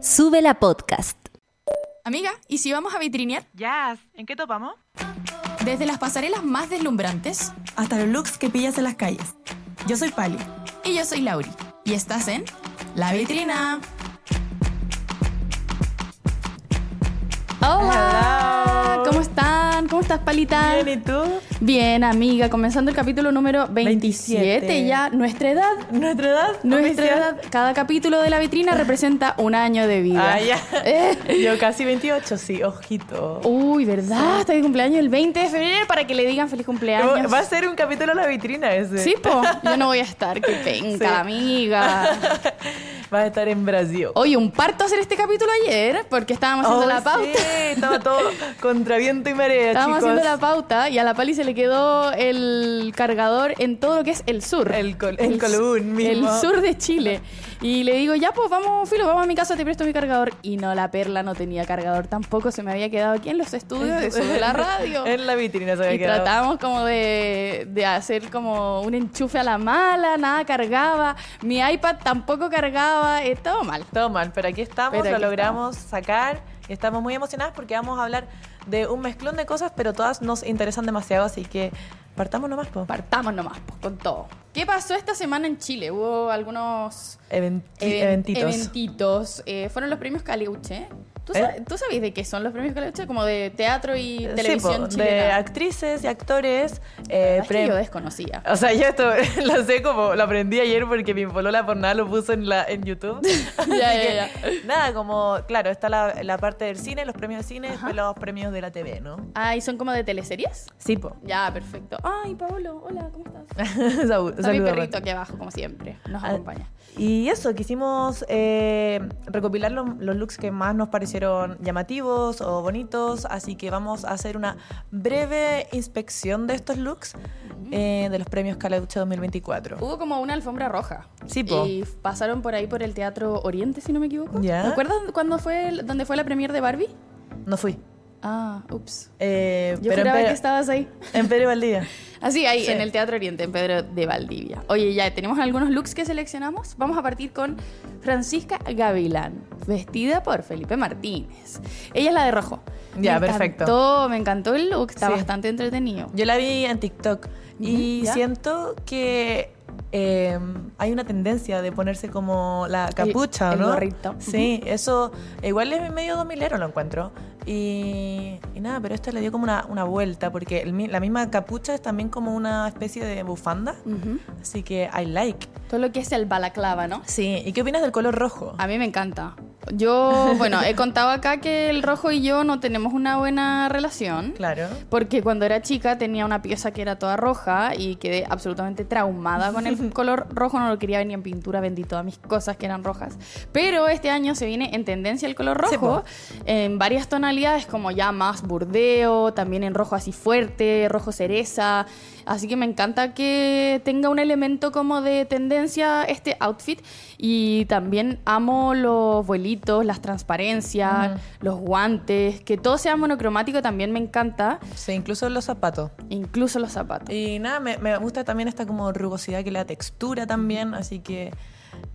Sube la podcast. Amiga, ¿y si vamos a vitrinear? Ya, ¿en qué topamos? Desde las pasarelas más deslumbrantes hasta los looks que pillas en las calles. Yo soy Pali. y yo soy Lauri. Y estás en La Vitrina. Hola, ¿cómo están? ¿Cómo estás, Palita? Bien, ¿y tú? Bien, amiga, comenzando el capítulo número 27, 27. ya nuestra edad. ¿Nuestra edad? Nuestra oficial? edad, cada capítulo de la vitrina representa un año de vida. Ah, ya. Eh. Yo casi 28, sí, ojito. Uy, ¿verdad? Está de cumpleaños el 20 de febrero para que le digan feliz cumpleaños. Va a ser un capítulo a la vitrina ese. Sí, po. Yo no voy a estar. Qué penca, Sí. amiga. Va a estar en Brasil. Oye, un parto hacer este capítulo ayer porque estábamos haciendo Oh, la pauta. Sí, estaba todo contra viento y marea, Estábamos chicos. haciendo la pauta y a la Pali se le quedó el cargador en todo lo que es el sur. El col- el mismo. El sur de Chile. Y le digo, ya pues vamos, Filo, vamos a mi casa, te presto mi cargador. Y no, la perla no tenía cargador tampoco, se me había quedado aquí en los estudios de la Radio. En la vitrina se había Y quedado. tratábamos como de, de hacer como un enchufe a la mala, nada cargaba. Mi iPad tampoco cargaba, eh, todo mal. Todo mal, pero aquí estamos, Pero lo aquí logramos sacar y estamos muy emocionadas porque vamos a hablar de un mezclón de cosas, pero todas nos interesan demasiado, así que partamos nomás, po. Partamos nomás, pues, con todo. ¿Qué pasó esta semana en Chile? Hubo algunos Event- even- eventitos. eventitos. Eh, fueron los premios Caleuche. ¿Tú, ¿Eh? tú sabes de qué son los premios Caleuche? Como de teatro y Sí, televisión de chilena. actrices y actores. Eh, que yo desconocía. O sea, yo esto lo sé como lo aprendí ayer porque mi polola por nada lo puso en, la, en YouTube. Ya, ya, ya. Nada, como, claro, está la, la parte del cine, los premios de cine, después los premios de la TV, ¿no? Ah, ¿y son como de teleseries? Sí, po. Ya, perfecto. Ay, Paolo, hola, ¿cómo estás? Saludos, Está mi perrito aquí abajo, como siempre. Nos Ah, acompaña. Y eso, quisimos eh, recopilar los, los looks que más nos parecieron llamativos o bonitos, así que vamos a hacer una breve inspección de estos looks eh, de los premios Caleuche 2024. Hubo como una alfombra roja. Sí, po. Y pasaron por ahí por el Teatro Oriente, si no me equivoco. Ya. ¿Recuerdas cuándo fue, el- dónde fue la premier de Barbie? No fui. Ah, ups. Eh, Yo pero en juraba Pedro, que estabas ahí. en Pedro Valdivia. Así, ahí, Sí. en el Teatro Oriente, en Pedro de Valdivia. Oye, ya tenemos algunos looks que seleccionamos. Vamos a partir con Francisca Gavilán, vestida por Felipe Martínez. Ella es la de rojo. Ya, me perfecto. Encantó, me encantó el look, está Sí. bastante entretenido. Yo la vi en TikTok y siento que eh, hay una tendencia de ponerse como la capucha, el ¿no? gorrito. Sí, eso igual es medio dos milero lo encuentro. Y, y nada, pero esta le dio como una, una vuelta porque el la misma capucha es también como una especie de bufanda. Ujú. Así que I like. Todo lo que es el balaclava, ¿no? Sí, ¿y qué opinas del color rojo? A mí me encanta. Yo, bueno, he contado acá que el rojo y yo no tenemos una buena relación. Claro. Porque cuando era chica tenía una pieza que era toda roja y quedé absolutamente traumada con el color rojo. No lo quería ver ni en pintura, vendí todas mis cosas que eran rojas. Pero este año se viene en tendencia el color rojo en varias tonalidades, como ya más burdeo, también en rojo así fuerte, rojo cereza. Así que me encanta que tenga un elemento como de tendencia este outfit. Y también amo los vuelitos, las transparencias, los guantes, que todo sea monocromático también me encanta. Sí, incluso los zapatos. Incluso los zapatos. Y nada, me, me gusta también esta como rugosidad que le da textura también, así que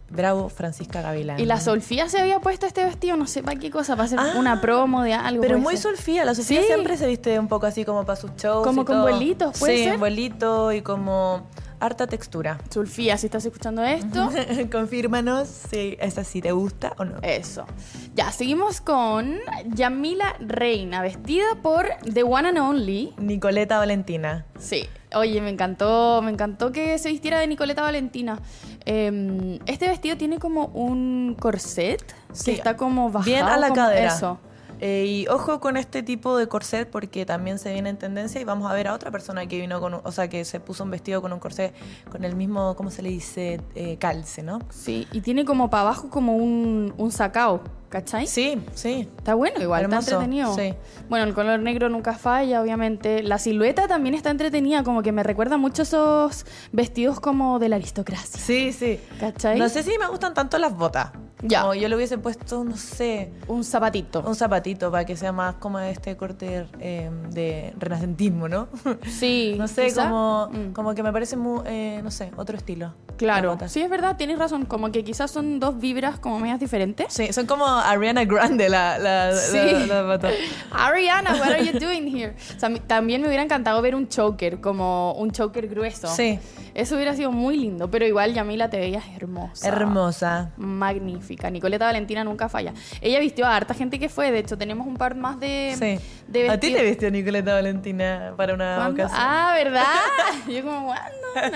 bravo Francisca Gavilán. Y la Solfía se había puesto este vestido, no sé para qué cosa, para hacer Ah, una promo de algo. Pero muy ser. Solfía, la Sofía Sí. siempre se viste un poco así como para sus shows. Como y con todo. vuelitos, ¿puede sí, ser? vuelito y como harta textura. Solfía, si estás escuchando esto. Confírmanos si esa sí te gusta o no. Eso. Ya, seguimos con Yamila Reina, vestida por The One and Only. Nicoleta Valentina. Sí. Oye, me encantó, me encantó que se vistiera de Nicoleta Valentina. Eh, este vestido tiene como un corset Sí, que está como bajado. Bien a la cadera. Eso. Eh, y ojo con este tipo de corset porque también se viene en tendencia y vamos a ver a otra persona que vino con, un- o sea, que se puso un vestido con un corset con el mismo, ¿cómo se le dice? Eh, calce, ¿no? Sí, y tiene como para abajo como un, un sacao, ¿cachai? Sí, sí. Está bueno, igual, Hermoso, está entretenido. sí. Bueno, el color negro nunca falla, obviamente. La silueta también está entretenida, como que me recuerda mucho esos vestidos como de la aristocracia. Sí, sí. ¿Cachai? No sé si me gustan tanto las botas. Ya. Como yo le hubiese puesto, no sé, Un zapatito. un zapatito para que sea más como este corte eh, de renacentismo, ¿no? Sí. no sé, quizá. como, Mm. como que me parece muy, eh, no sé, otro estilo. La Claro. Sí, es verdad, tienes razón. Como que quizás son dos vibras como medias diferentes. Sí, son como Ariana Grande la, la, la- Sí. la. Ariana, what are you doing here? O sea, mi- también me hubiera encantado ver un choker, como un choker grueso. Sí. Eso hubiera sido muy lindo, pero igual Yamila te veías hermosa. Hermosa. Magnífica. Nicoleta Valentina nunca falla. Ella vistió a harta gente que fue, de hecho tenemos un par más de, Sí. de ¿A ti te vistió Nicoleta Valentina para una ¿Cuándo? ocasión? Ah, ¿verdad? Yo como, ¿cuándo?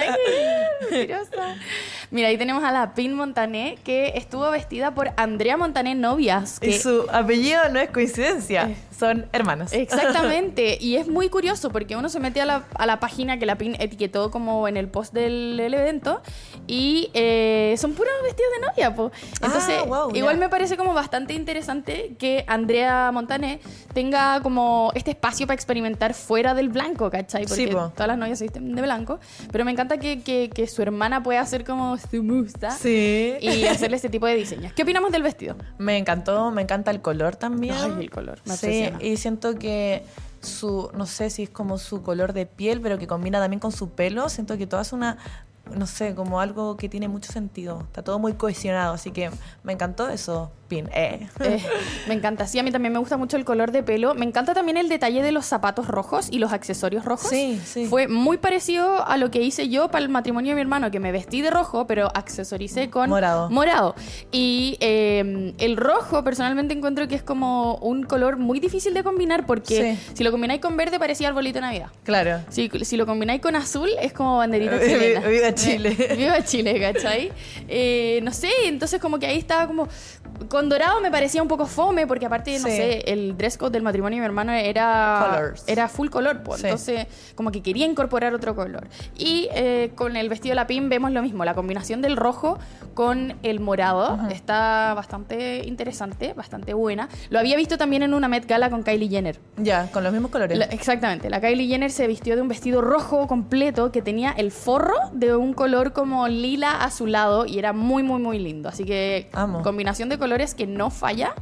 Mentirosa. Mira, ahí tenemos a la Pin Montané, que estuvo vestida por Andrea Montané Novias. Y su apellido no es coincidencia, Eh. son hermanos. Exactamente, y es muy curioso porque uno se mete a la, a la página que la PIN etiquetó como en el post del, evento y eh, son puros vestidos de novia. po. Entonces, Ah, wow, igual me parece como bastante interesante que Andrea Montané tenga como este espacio para experimentar fuera del blanco, ¿cachai? Porque Sí, po. todas las novias se visten de blanco, pero me encanta que, que- que su hermana pueda hacer como su musa Sí. y hacerle este tipo de diseños. ¿Qué opinamos del vestido? Me encantó, me encanta el color también. Ay, el color, me sí, obsesiona. y siento que su, no sé si es como su color de piel, pero que combina también con su pelo. Siento que todo es una, no sé, como algo que tiene mucho sentido. Está todo muy cohesionado, así que me encantó eso, Pin. Eh. Eh, me encanta. Sí, a mí también me gusta mucho el color de pelo. Me encanta también el detalle de los zapatos rojos y los accesorios rojos. Sí, sí. Fue muy parecido a lo que hice yo para el matrimonio de mi hermano, que me vestí de rojo, pero accesoricé con Morado. morado. Y eh, el rojo, personalmente encuentro que es como un color muy difícil de combinar porque Sí. si lo combináis con verde parecía arbolito de Navidad. Claro. Si, si lo combináis con azul es como banderita chilena. Chile. Viva Chile, ¿cachai? Eh, no sé, entonces como que ahí estaba como... Con dorado me parecía un poco fome porque aparte, no Sí. sé, el dress code del matrimonio de mi hermano era... Colors. Era full color, pues. Sí. Entonces como que quería incorporar otro color. Y eh, con el vestido de la PIN vemos lo mismo, la combinación del rojo con el morado está bastante interesante, bastante buena. Lo había visto también en una Met Gala con Kylie Jenner. Ya, con los mismos colores. La- exactamente. La Kylie Jenner se vistió de un vestido rojo completo que tenía el forro de un color como lila azulado y era muy, muy, muy lindo. Así que Amo. combinación de colores que no falla,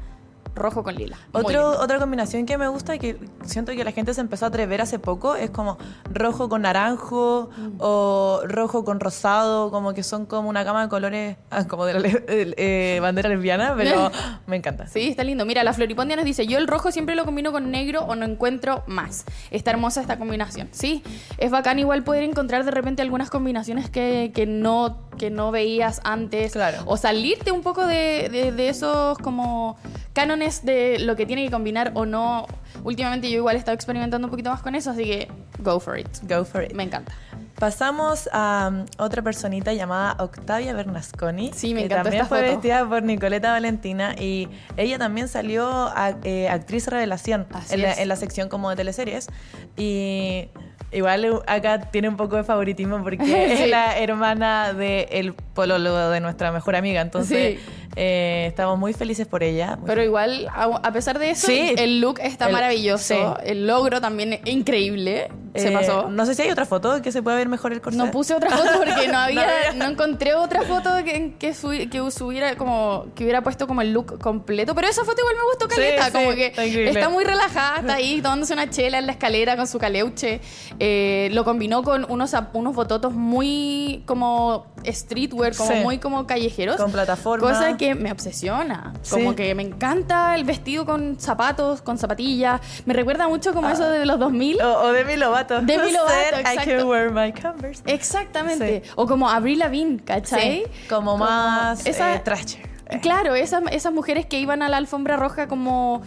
rojo con lila. Otro, otra combinación que me gusta y que siento que la gente se empezó a atrever hace poco es como rojo con naranjo Mm. o rojo con rosado, como que son como una gama de colores, ah, como de la eh, bandera lesbiana, pero me encanta. Sí, está lindo. Mira, la Floripondia nos dice, yo el rojo siempre lo combino con negro o no encuentro más. Está hermosa esta combinación. Sí, es bacán igual poder encontrar de repente algunas combinaciones que, que no, que no veías antes. Claro. O salirte un poco de, de- de esos como cánones de lo que tiene que combinar o no. Últimamente yo igual he estado experimentando un poquito más con eso, así que go for it. Go for it. Me encanta. Pasamos a um, otra personita llamada Octavia Bernasconi. Sí, me que encantó también esta fue foto. vestida por Nicoleta Valentina y ella también salió a, eh, actriz revelación en la, en la sección como de teleseries. Y igual acá tiene un poco de favoritismo porque Sí. es la hermana del pololo de nuestra mejor amiga. Entonces, Sí. Eh, estamos muy felices por ella. Pero igual, a, a pesar de eso, Sí. el look está El- maravilloso. sí. El logro también es increíble. Se Eh, pasó. No sé si hay otra foto que se pueda ver mejor el corset. No puse otra foto porque no había, había. no encontré otra foto que, que, subi- que subiera como que hubiera puesto como el look completo. Pero esa foto igual me gustó caleta, sí, como que está muy relajada, está ahí tomándose una chela en la escalera con su caleuche. Eh, lo combinó con unos, unos bototos muy como streetwear, como muy como callejeros. Con plataforma. Cosa que me obsesiona. Como Sí. que me encanta el vestido con zapatos, con zapatillas. Me recuerda mucho como eso de los 2000. O, o Demi Lovato. Demi Lovato, I can wear my Converse. Exactamente. Sí. O como Avril Lavigne, ¿cachai? Sí, como más esa- eh, trasher. Claro, esas, esas mujeres que iban a la alfombra roja como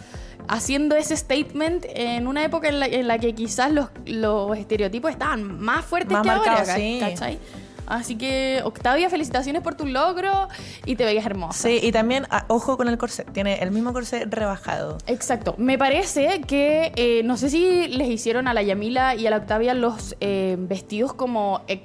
haciendo ese statement en una época en la, en la que quizás los, los estereotipos estaban más fuertes Más que ahora, marcados, ¿ca- sí. ¿cachai? Así que, Octavia, felicitaciones por tu logro y te veías hermosa. Sí, y también, ah, ojo con el corset. Tiene el mismo corset rebajado. Exacto. Me parece que, eh, no sé si les hicieron a la Yamila y a la Octavia los eh, vestidos como eh,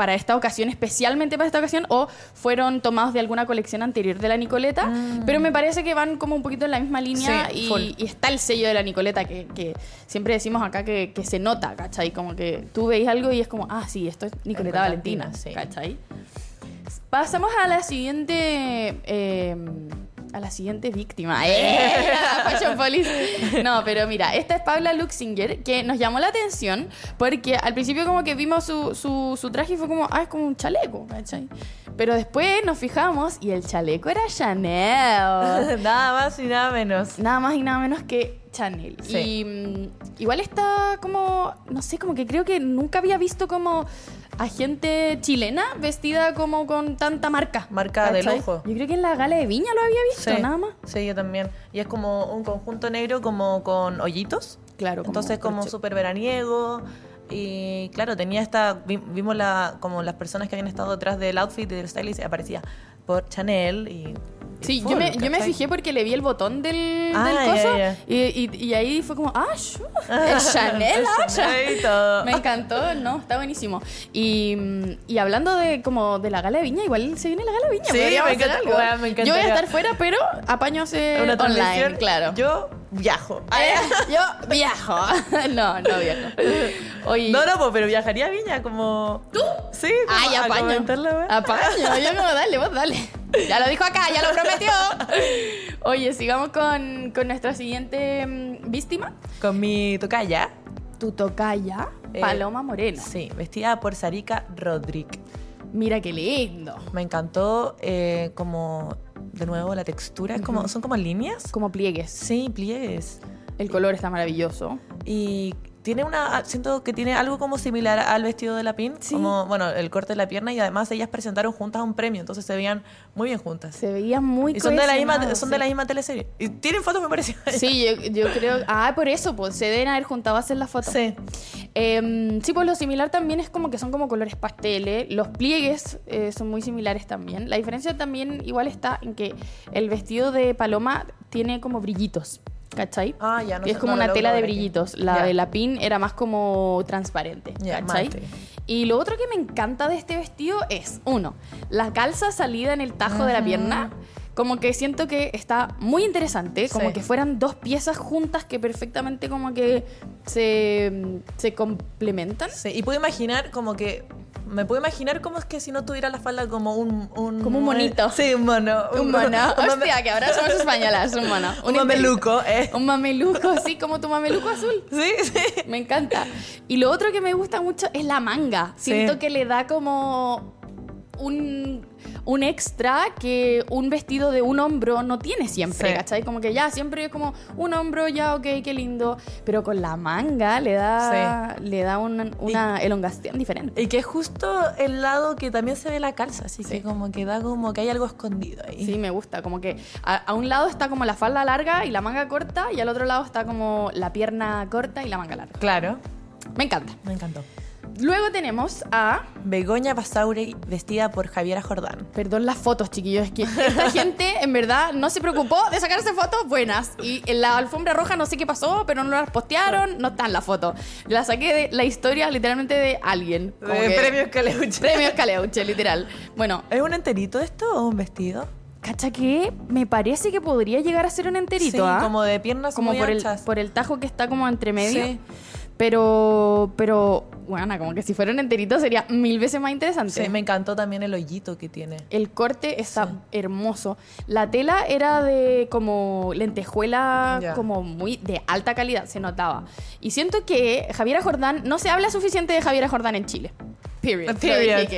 para esta ocasión, especialmente para esta ocasión, o fueron tomados de alguna colección anterior de la Nicoleta, pero me parece que van como un poquito en la misma línea. Sí, y, y está el sello de la Nicoleta que, que siempre decimos acá que, que se nota, ¿cachai? Como que tú veis algo y es como, ah, sí, esto es Nicoleta Valentina, Valentina, sí. ¿cachai? Pasamos a la siguiente. eh, a la siguiente víctima. ¡Eh! Fashion Police. No, pero mira, esta es Paula Luxinger, que nos llamó la atención porque al principio como que vimos su, su, su traje y fue como, ah, es como un chaleco, ¿cachai? Pero después nos fijamos y el chaleco era Chanel. nada más y nada menos. Nada más y nada menos que Chanel. Sí. Y mm, igual está como, no sé, como que creo que nunca había visto como a gente chilena vestida como con tanta marca. Marca de ¿cachai? lujo. Yo creo que en la gala de Viña lo había visto, Sí. nada más. Sí, yo también. Y es como un conjunto negro como con hoyitos. Claro, como Entonces como crochet. súper veraniego. Y claro, tenía esta... vi- Vimos la, como las personas que habían estado detrás del outfit y del stylist y aparecía por Chanel y... Sí, yo me, yo me fijé porque le vi el botón del, Ah, del coso ya. Y, y- y ahí fue como, ah, shu, es Chanel, El ah, Chanel y todo. Me encantó, no, está buenísimo. Y, y hablando de como de la gala de Viña, igual se viene la gala de Viña. Sí, me encanta- algo. me Yo voy a estar fuera, pero apaño hacer Una online, claro. Yo viajo. Eh, yo viajo. no, no viajo. Oye, No, no, pues, pero viajaría a Viña como... ¿Tú? Sí, como Ay, a apaño. wea. Apaño. Yo como, dale, vos dale. Ya lo dijo acá, ya lo prometió. Oye, sigamos con, con nuestra siguiente mm, víctima. Con mi tocaya. Tu tocaya, Eh, Paloma Moreno. Sí, vestida por Sarika Rodríguez. Mira qué lindo. Me encantó eh, como, de nuevo, la textura. Es como, son como líneas. Como pliegues. Sí, pliegues. El color está maravilloso. Y tiene una, siento que tiene algo como similar al vestido de la PIN. Sí. Como, bueno, el corte de la pierna y además ellas presentaron juntas un premio, entonces se veían muy bien juntas. Se veía muy y son de la misma, son sí. de la misma teleserie. Y tienen fotos muy parecidas. Sí, yo, yo creo. Ah, por eso, pues se deben haber juntado a hacer las fotos. Sí. Eh, sí, pues lo similar también es como que son como colores pasteles. Los pliegues eh, son muy similares también. La diferencia también igual está en que el vestido de Paloma tiene como brillitos. ¿Cachai? Ah, ya, no Que es como no una tela de aquí. brillitos. La de la pin era más como transparente. ¿Cachai? mate. Y lo otro que me encanta de este vestido es, uno, la calza salida en el tajo de la pierna. Como que siento que está muy interesante, como Sí. que fueran dos piezas juntas que perfectamente como que se, se complementan. Sí, y puedo imaginar como que. Me puedo imaginar cómo es que si no tuviera la falda como un. un Como un monito. Sí, un mono. Un mono. mame- Hostia, que ahora somos españolas, un mono. Un mameluco, eh. Un mameluco, así como tu mameluco azul. Sí, sí. Me encanta. Y lo otro que me gusta mucho es la manga. Sí. Siento que le da como un, un extra que un vestido de un hombro no tiene siempre, Sí. ¿cachai? Como que ya siempre es como un hombro, ya, ok, qué lindo. Pero con la manga le da, le da una, una elongación diferente. Y que es justo el lado que también se ve la calza, así Sí. que como que da como que hay algo escondido ahí. Sí, me gusta. Como que a, a un lado está como la falda larga y la manga corta, y al otro lado está como la pierna corta y la manga larga. Claro, Me encanta. me encantó. Luego tenemos a Begoña Basauri vestida por Javiera Jordán. Perdón las fotos, chiquillos. Es que esta gente, en verdad, no se preocupó de sacarse fotos buenas. Y en la alfombra roja no sé qué pasó, pero no las postearon, no están las fotos. La saqué de la historia literalmente de alguien. como Eh, que- Premios Caleuche. Premios Caleuche, literal. Bueno, ¿Es un enterito esto o un vestido? cacha que me parece que podría llegar a ser un enterito, sí, ¿ah? como de piernas como muy por el, anchas. por el tajo que está como entre medio. Sí. Pero, pero, bueno, como que si fuera un enterito sería mil veces más interesante. Sí, me encantó también el hoyito que tiene. El corte está Sí. hermoso. La tela era de como lentejuela, como muy de alta calidad, se notaba. Y siento que Javiera Jordán, no se habla suficiente de Javiera Jordán en Chile. Period. Period.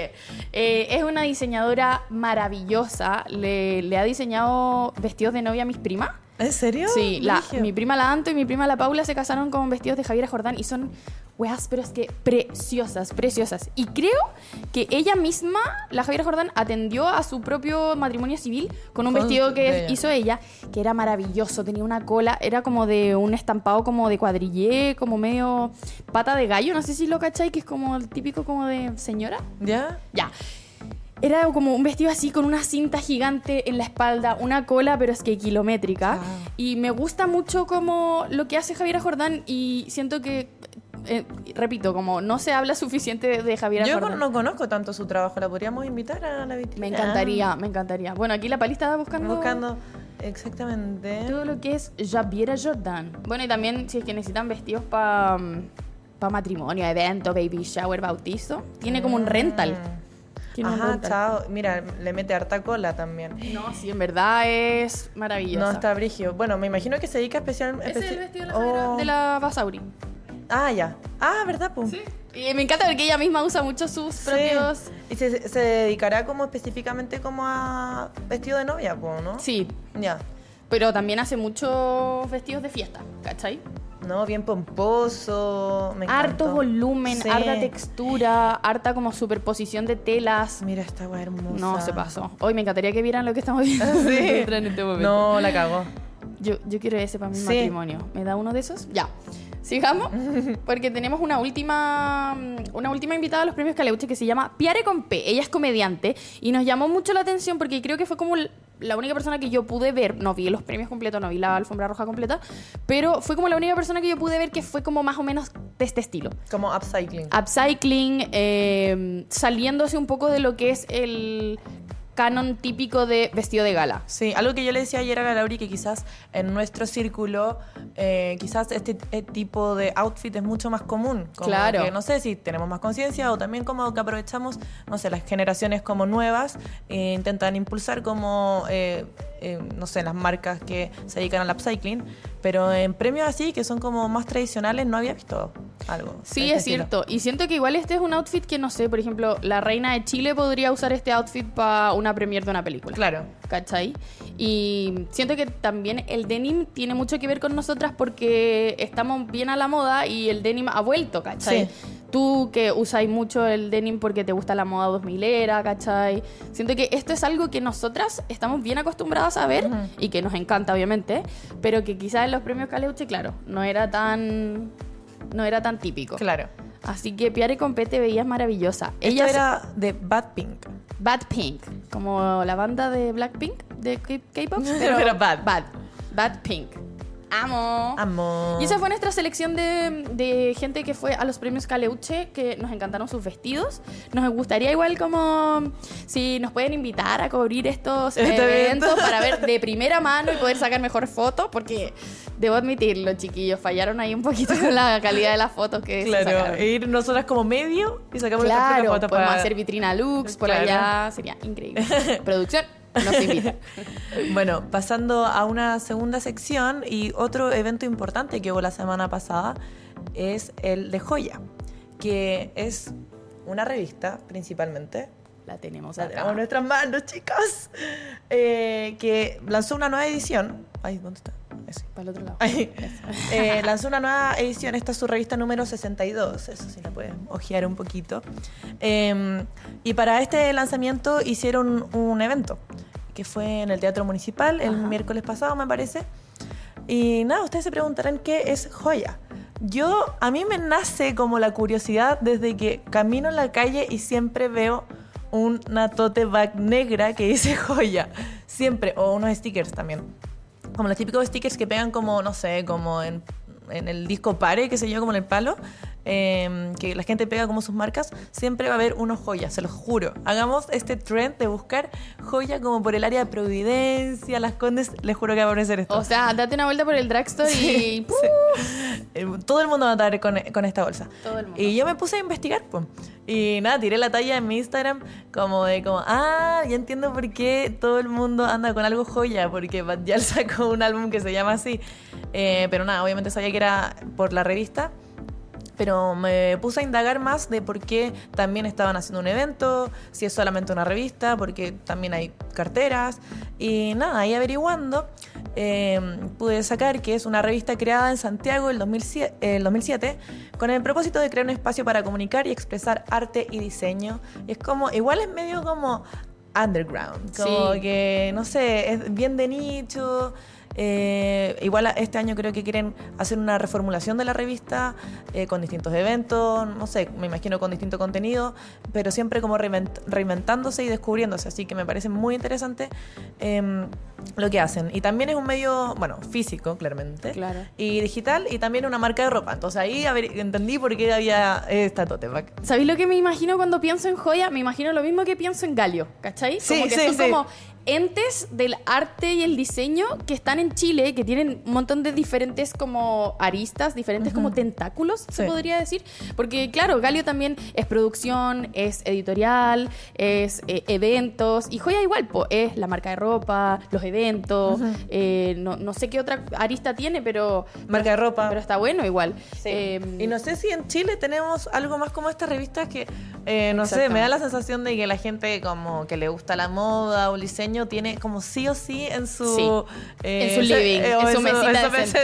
Eh, es una diseñadora maravillosa. Le, le ha diseñado vestidos de novia a mis primas. ¿En serio? Sí, la, mi prima la Anto y mi prima la Paula se casaron con vestidos de Javiera Jordán y son weas, pero es que preciosas, preciosas. Y creo que ella misma, la Javiera Jordán, atendió a su propio matrimonio civil con un Con- vestido que ella. hizo ella, que era maravilloso, tenía una cola, era como de un estampado como de cuadrillé, como medio pata de gallo, no sé si lo cachai, que es como el típico como de señora. ¿Ya? Ya. Era como un vestido así con una cinta gigante en la espalda, una cola, pero es que kilométrica. Ah. Y me gusta mucho como lo que hace Javiera Jordán y siento que, eh, repito, como no se habla suficiente de, de Javiera Yo Jordán. no conozco tanto su trabajo. ¿La podríamos invitar a la vitrina? Me encantaría, me encantaría. Bueno, aquí la pali estaba buscando, Buscando exactamente. todo lo que es Javiera Jordán. Bueno, y también si es que necesitan vestidos para matrimonio, evento, baby shower, bautizo, tiene como un rental. Ajá, chao. Mira, le mete harta cola también. No, sí, en verdad es maravilloso. No está brigio. Bueno, me imagino que se dedica especialmente. Es el vestido de la, de la Basauri. Ah, ya. Ah, ¿verdad, pum? Y me encanta porque ella misma usa mucho sus Sí. propios... ¿Y se, se dedicará como específicamente como a vestido de novia, po, no? Sí, Ya. pero también hace muchos vestidos de fiesta, ¿cachai? No, bien pomposo. Me Harto volumen, Sí. harta textura, harta como superposición de telas. Mira esta weá hermosa. No, se pasó. Hoy me encantaría que vieran lo que estamos viendo Sí. en este momento. No, la cagó. Yo, yo quiero ese para mi Sí. matrimonio. ¿Me da uno de esos? Ya. Sigamos, porque tenemos una última, una última invitada a los premios Caleuche que se llama Piare con P. Ella es comediante y nos llamó mucho la atención porque creo que fue como la única persona que yo pude ver, no vi los premios completos, no vi la alfombra roja completa, pero fue como la única persona que yo pude ver que fue como más o menos de este estilo. Como upcycling. Upcycling, eh, saliéndose un poco de lo que es el canon típico de vestido de gala. Sí, algo que yo le decía ayer a la Lauri que quizás en nuestro círculo, eh, quizás este eh, tipo de outfit es mucho más común. Como Claro. Que, no sé si tenemos más conciencia o también como que aprovechamos, no sé, las generaciones como nuevas e intentan impulsar como, eh, eh, no sé, las marcas que se dedican al upcycling. Pero en premios así, que son como más tradicionales, no había visto algo. Sí, este es estilo. cierto. Y siento que igual este es un outfit que, no sé, por ejemplo, la reina de Chile podría usar este outfit para una premiere de una película. Claro. ¿Cachai? Y siento que también el denim tiene mucho que ver con nosotras porque estamos bien a la moda y el denim ha vuelto, ¿cachai? Sí. Tú que usáis mucho el denim porque te gusta la moda 2000 era, ¿cachai? Siento que esto es algo que nosotras estamos bien acostumbradas a ver Ujú. y que nos encanta, obviamente, pero que quizás en los premios Caleuche, claro, no era tan, no era tan típico. Claro. Así que Piare con P te veías maravillosa. Ella era de Bad Pink. Bad Pink, como la banda de Blackpink de K-pop, Pero bad. Bad, Bad Pink. Amo. Amo. Y esa fue nuestra selección de, de gente que fue a los premios Caleuche, que nos encantaron sus vestidos. Nos gustaría igual como si nos pueden invitar a cubrir estos Este eventos evento. para ver de primera mano y poder sacar mejores fotos, porque debo admitirlo, chiquillos, fallaron ahí un poquito con la calidad de las fotos que se Claro, sacaron. e ir nosotras como medio y sacamos Claro, propias fotos podemos para... hacer vitrina looks por Claro. allá, sería increíble. Producción, nos invita. Bueno, pasando a una segunda sección y otro evento importante que hubo la semana pasada es el de Joya, que es una revista principalmente. La tenemos La acá. tenemos en nuestras manos, chicas. eh, que lanzó una nueva edición. Ay, ¿dónde está? Para el otro lado. Eh, lanzó una nueva edición, esta es su revista número 62, eso sí la pueden ojear un poquito. Eh, y para este lanzamiento hicieron un evento, que fue en el Teatro Municipal el Ajá. miércoles pasado, me parece. Y nada, ustedes se preguntarán qué es joya. Yo, a mí me nace como la curiosidad desde que camino en la calle y siempre veo una tote bag negra que dice joya. Siempre, o unos stickers también como los típicos stickers que pegan como, no sé, como en, en el disco pare, que sé yo, como en el palo, eh, que la gente pega como sus marcas, siempre va a haber unos joyas, se los juro. Hagamos este trend de buscar joya como por el área de Providencia, Las Condes, les juro que va a aparecer esto. O sea, date una vuelta por el drugstore y... Sí, ¡pum! sí. Eh, Todo el mundo va a estar con, con esta bolsa. Todo el mundo. Y yo me puse a investigar, pues. Y nada, tiré la talla en mi Instagram como de como, ah, ya entiendo por qué todo el mundo anda con algo joya, porque Bad Gyal sacó un álbum que se llama así. Eh, pero nada, obviamente sabía que era por la revista. Pero me puse a indagar más de por qué también estaban haciendo un evento, si es solamente una revista, porque también hay carteras. Y nada, ahí averiguando, eh, pude sacar que es una revista creada en Santiago el 2007, el 2007 con el propósito de crear un espacio para comunicar y expresar arte y diseño. Y es como, igual es medio como underground, como Sí. que, no sé, es bien de nicho. Eh, igual este año creo que quieren hacer una reformulación de la revista eh, con distintos eventos, no sé, me imagino con distinto contenido, pero siempre como reinvent- reinventándose y descubriéndose. Así que me parece muy interesante em, lo que hacen. Y también es un medio, bueno, físico, claramente. Claro. Y digital y también una marca de ropa. Entonces ahí a ver, entendí por qué había esta tote bag. ¿Sabéis lo que me imagino cuando pienso en joya? Me imagino lo mismo que pienso en Galio, ¿cachai? Sí, como que sí, son sí. como entes del arte y el diseño que están en Chile, que tienen un montón de diferentes como aristas, diferentes como tentáculos, se podría decir. Porque claro, Galio también es producción, es editorial, es eh, eventos, y Joya igual, po, es la marca de ropa, los eventos, eh, no, no sé qué otra arista tiene, pero... Marca de ropa. Pero está bueno igual. Sí. Eh, y no sé si en Chile tenemos algo más como estas revistas que, eh, no sé, me da la sensación de que la gente como que le gusta la moda o el diseño tiene como sí o sí en su... Sí. eh, En su living, o en su mesita de mesa-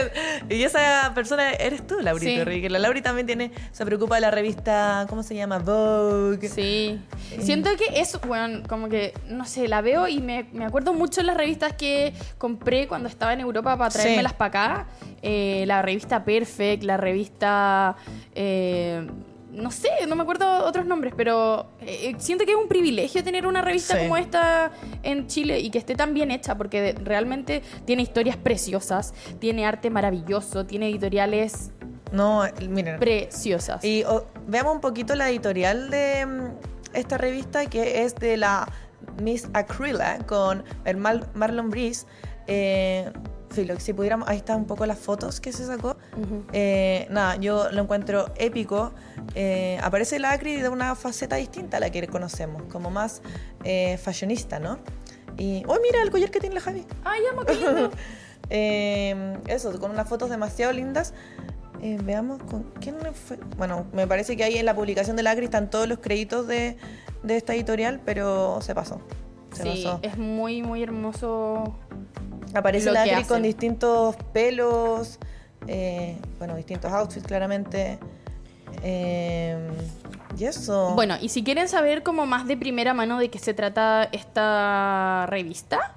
Y esa persona eres tú, Laurita. Sí. La Lauri también tiene, se preocupa de la revista, ¿cómo se llama? Vogue. Sí. Siento que es, bueno, como que, no sé, la veo y me, me acuerdo mucho de las revistas que compré cuando estaba en Europa para traérmelas Sí. para acá. Eh, la revista Perfect, la revista... eh, no sé, no me acuerdo otros nombres, pero eh, siento que es un privilegio tener una revista Sí. como esta en Chile y que esté tan bien hecha, porque realmente tiene historias preciosas, tiene arte maravilloso, tiene editoriales No, miren. preciosas. Y veamos un poquito la editorial de mm, esta revista que es de la Miss Acryla con el Marlon Breeze. Eh, filo, si pudiéramos, ahí están un poco las fotos que se sacó. Eh, nada, yo lo encuentro épico. Eh, aparece la Acry de una faceta distinta a la que conocemos, como más eh, fashionista, ¿no? Y, ¡oh, mira el collar que tiene la Javi! Ay, amo, lindo. Eh, eso, con unas fotos demasiado lindas. Veamos con quién fue. Bueno, me parece que ahí en la publicación del Acri están todos los créditos de, de esta editorial, pero se pasó. Se Sí, pasó. es muy, muy hermoso. Aparece Acri con distintos pelos, eh, bueno, distintos outfits claramente. Eh, y eso. Bueno, y si quieren saber como más de primera mano de qué se trata esta revista,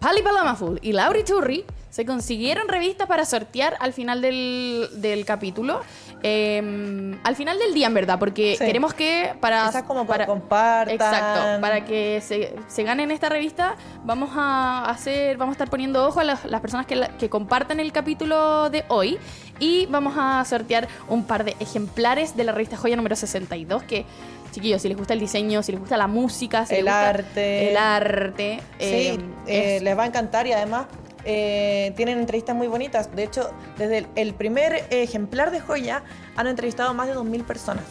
Pali Palamaful y Lauri Turri se consiguieron revistas para sortear al final del, del capítulo. Eh, al final del día, en verdad, porque Sí. queremos que para... Quizás como para compartan. Exacto, para que se, se ganen esta revista, vamos a hacer, vamos a estar poniendo ojo a las, las personas que, la- que compartan el capítulo de hoy y vamos a sortear un par de ejemplares de la revista Joya número 62 que, chiquillos, si les gusta el diseño, si les gusta la música, si El les gusta arte. el arte, Sí, eh, eh, es- les va a encantar y además eh, tienen entrevistas muy bonitas. De hecho, desde el, el primer ejemplar de Joya han entrevistado más de 2.000 personas.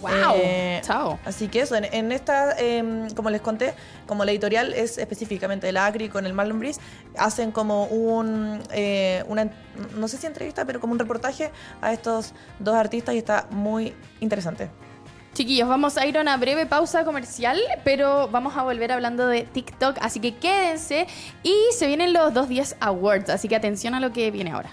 ¡Wow! Eh, Chao. Así que eso, en, en esta, eh, como les conté, como la editorial es específicamente de la Acri con el Marlon Breeze, hacen como un, eh, una, no sé si entrevista, pero como un reportaje a estos dos artistas y está muy interesante. Chiquillos, vamos a ir a una breve pausa comercial, pero vamos a volver hablando de TikTok, así que quédense y se vienen los dos días awards, así que atención a lo que viene ahora.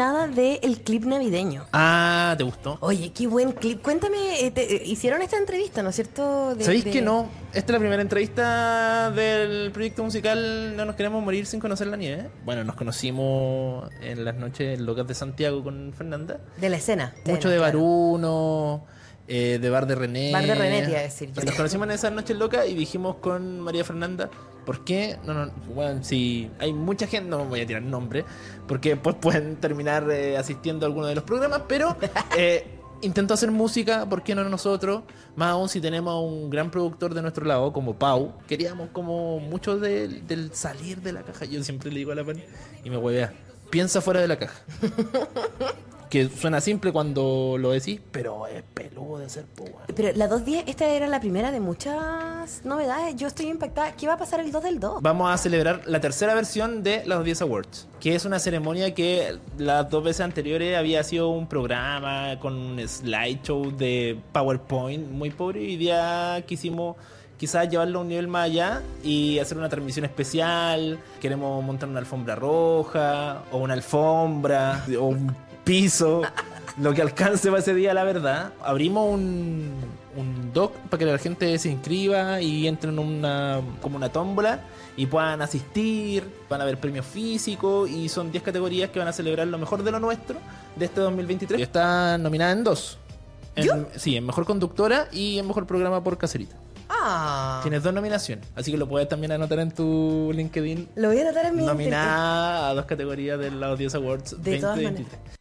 Nada del clip navideño. Ah, ¿te gustó? Oye, qué buen clip. Cuéntame, eh, te- eh, hicieron esta entrevista, ¿no es cierto? De- ¿Sabéis de- que no? Esta es la primera entrevista del proyecto musical No nos queremos morir sin conocer la nieve. Bueno, nos conocimos en las noches locas de Santiago con Fernanda. De la escena. Mucho de Baruno, eh, de Bar de René. Bar de René, te iba a decir yo. Nos conocimos en esas noches locas y dijimos con María Fernanda, ¿por qué? No, no, bueno, si hay mucha gente, no voy a tirar nombre, porque pues pueden terminar eh, asistiendo a alguno de los programas, pero eh, intento hacer música, ¿por qué no nosotros? Más aún si tenemos a un gran productor de nuestro lado, como Pau, queríamos como mucho del, del salir de la caja. Yo siempre le digo a la pan y me huevea, piensa fuera de la caja. que suena simple cuando lo decís, pero es peludo de ser weón. Pero la 2.10, esta era la primera de muchas novedades. Yo estoy impactada. ¿Qué va a pasar el 2 del 2? Vamos a celebrar la tercera versión de los 10 Awards, que es una ceremonia que las dos veces anteriores había sido un programa con un slideshow de PowerPoint muy pobre y día quisimos quizás llevarlo a un nivel más allá y hacer una transmisión especial. Queremos montar una alfombra roja, o una alfombra, o un piso, lo que alcance para ese día, la verdad. Abrimos un, un doc para que la gente se inscriba y entren en una, como una tómbola y puedan asistir, van a haber premios físicos y son 10 categorías que van a celebrar lo mejor de lo nuestro de este 2023. Y está nominada en dos. En- Sí, en Mejor Conductora y en Mejor Programa por Caserita. Ah. Tienes dos nominaciones, así que lo puedes también anotar en tu LinkedIn. Lo voy a anotar en mi Nominada a dos categorías de los 10 Awards De todas 2023.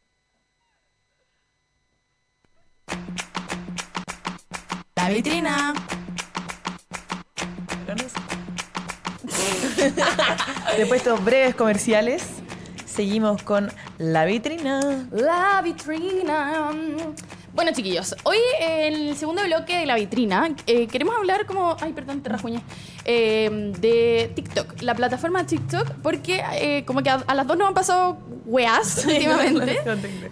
La vitrina. Después de estos breves comerciales, seguimos con la vitrina. La vitrina. Bueno, chiquillos, hoy en el segundo bloque de la vitrina eh, queremos hablar como. Ay, perdón, te rasguñé. eh, de TikTok, la plataforma TikTok, porque eh, como que a, a las dos nos han pasado weas últimamente.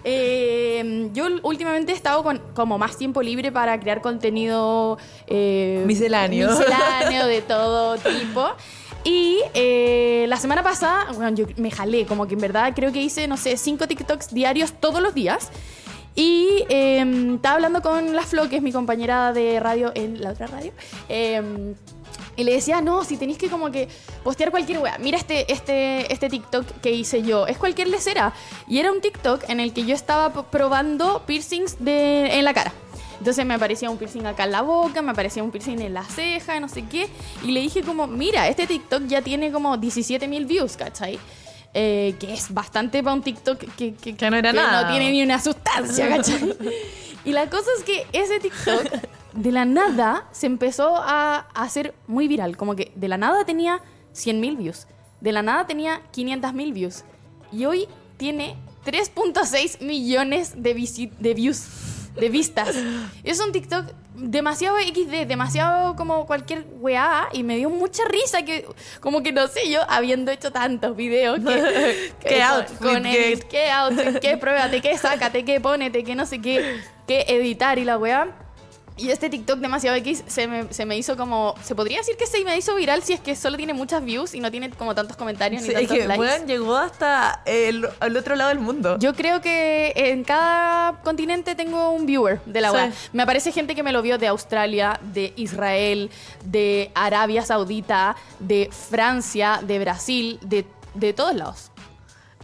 Eh, yo últimamente he estado con como más tiempo libre para crear contenido eh, Misceláneo. misceláneo de todo tipo. Y eh, la semana pasada, bueno, yo me jalé, como que en verdad creo que hice, no sé, cinco TikToks diarios todos los días. Y eh, estaba hablando con la Flo, que es mi compañera de radio en la otra radio. eh, y le decía, no, si tenéis que como que postear cualquier wea. Mira este, este, este TikTok que hice yo. Es cualquier lecera. Y era un TikTok en el que yo estaba probando piercings de, en la cara. Entonces me aparecía un piercing acá en la boca, me aparecía un piercing en la ceja, no sé qué. Y le dije como, mira, este TikTok ya tiene como 17 mil views, ¿cachai? Eh, que es bastante para un TikTok que, que, Que no era nada. no tiene ni una sustancia, ¿cachai? y la cosa es que ese TikTok de la nada se empezó a hacer muy viral. Como que de la nada tenía 100 mil views. De la nada tenía 500 mil views. Y hoy tiene 3.6 millones de, de views, de vistas. Es un TikTok demasiado XD, demasiado como cualquier weá. Y me dio mucha risa que, como que no sé, yo habiendo hecho tantos videos que... que ¿Qué con- outfit, con qué- edit, qué outfit, qué pruébate, qué sácate, qué ponete, qué no sé qué, qué editar y la weá. Y este TikTok demasiado X se me, se me hizo como. Se podría decir que se me hizo viral si es que solo tiene muchas views y no tiene como tantos comentarios Sí, ni es tantos que likes. weón, llegó hasta el, al otro lado del mundo. Yo creo que en cada continente tengo un viewer de la Sí. web. Me aparece gente que me lo vio de Australia, de Israel, de Arabia Saudita, de Francia, de Brasil, de, de todos lados.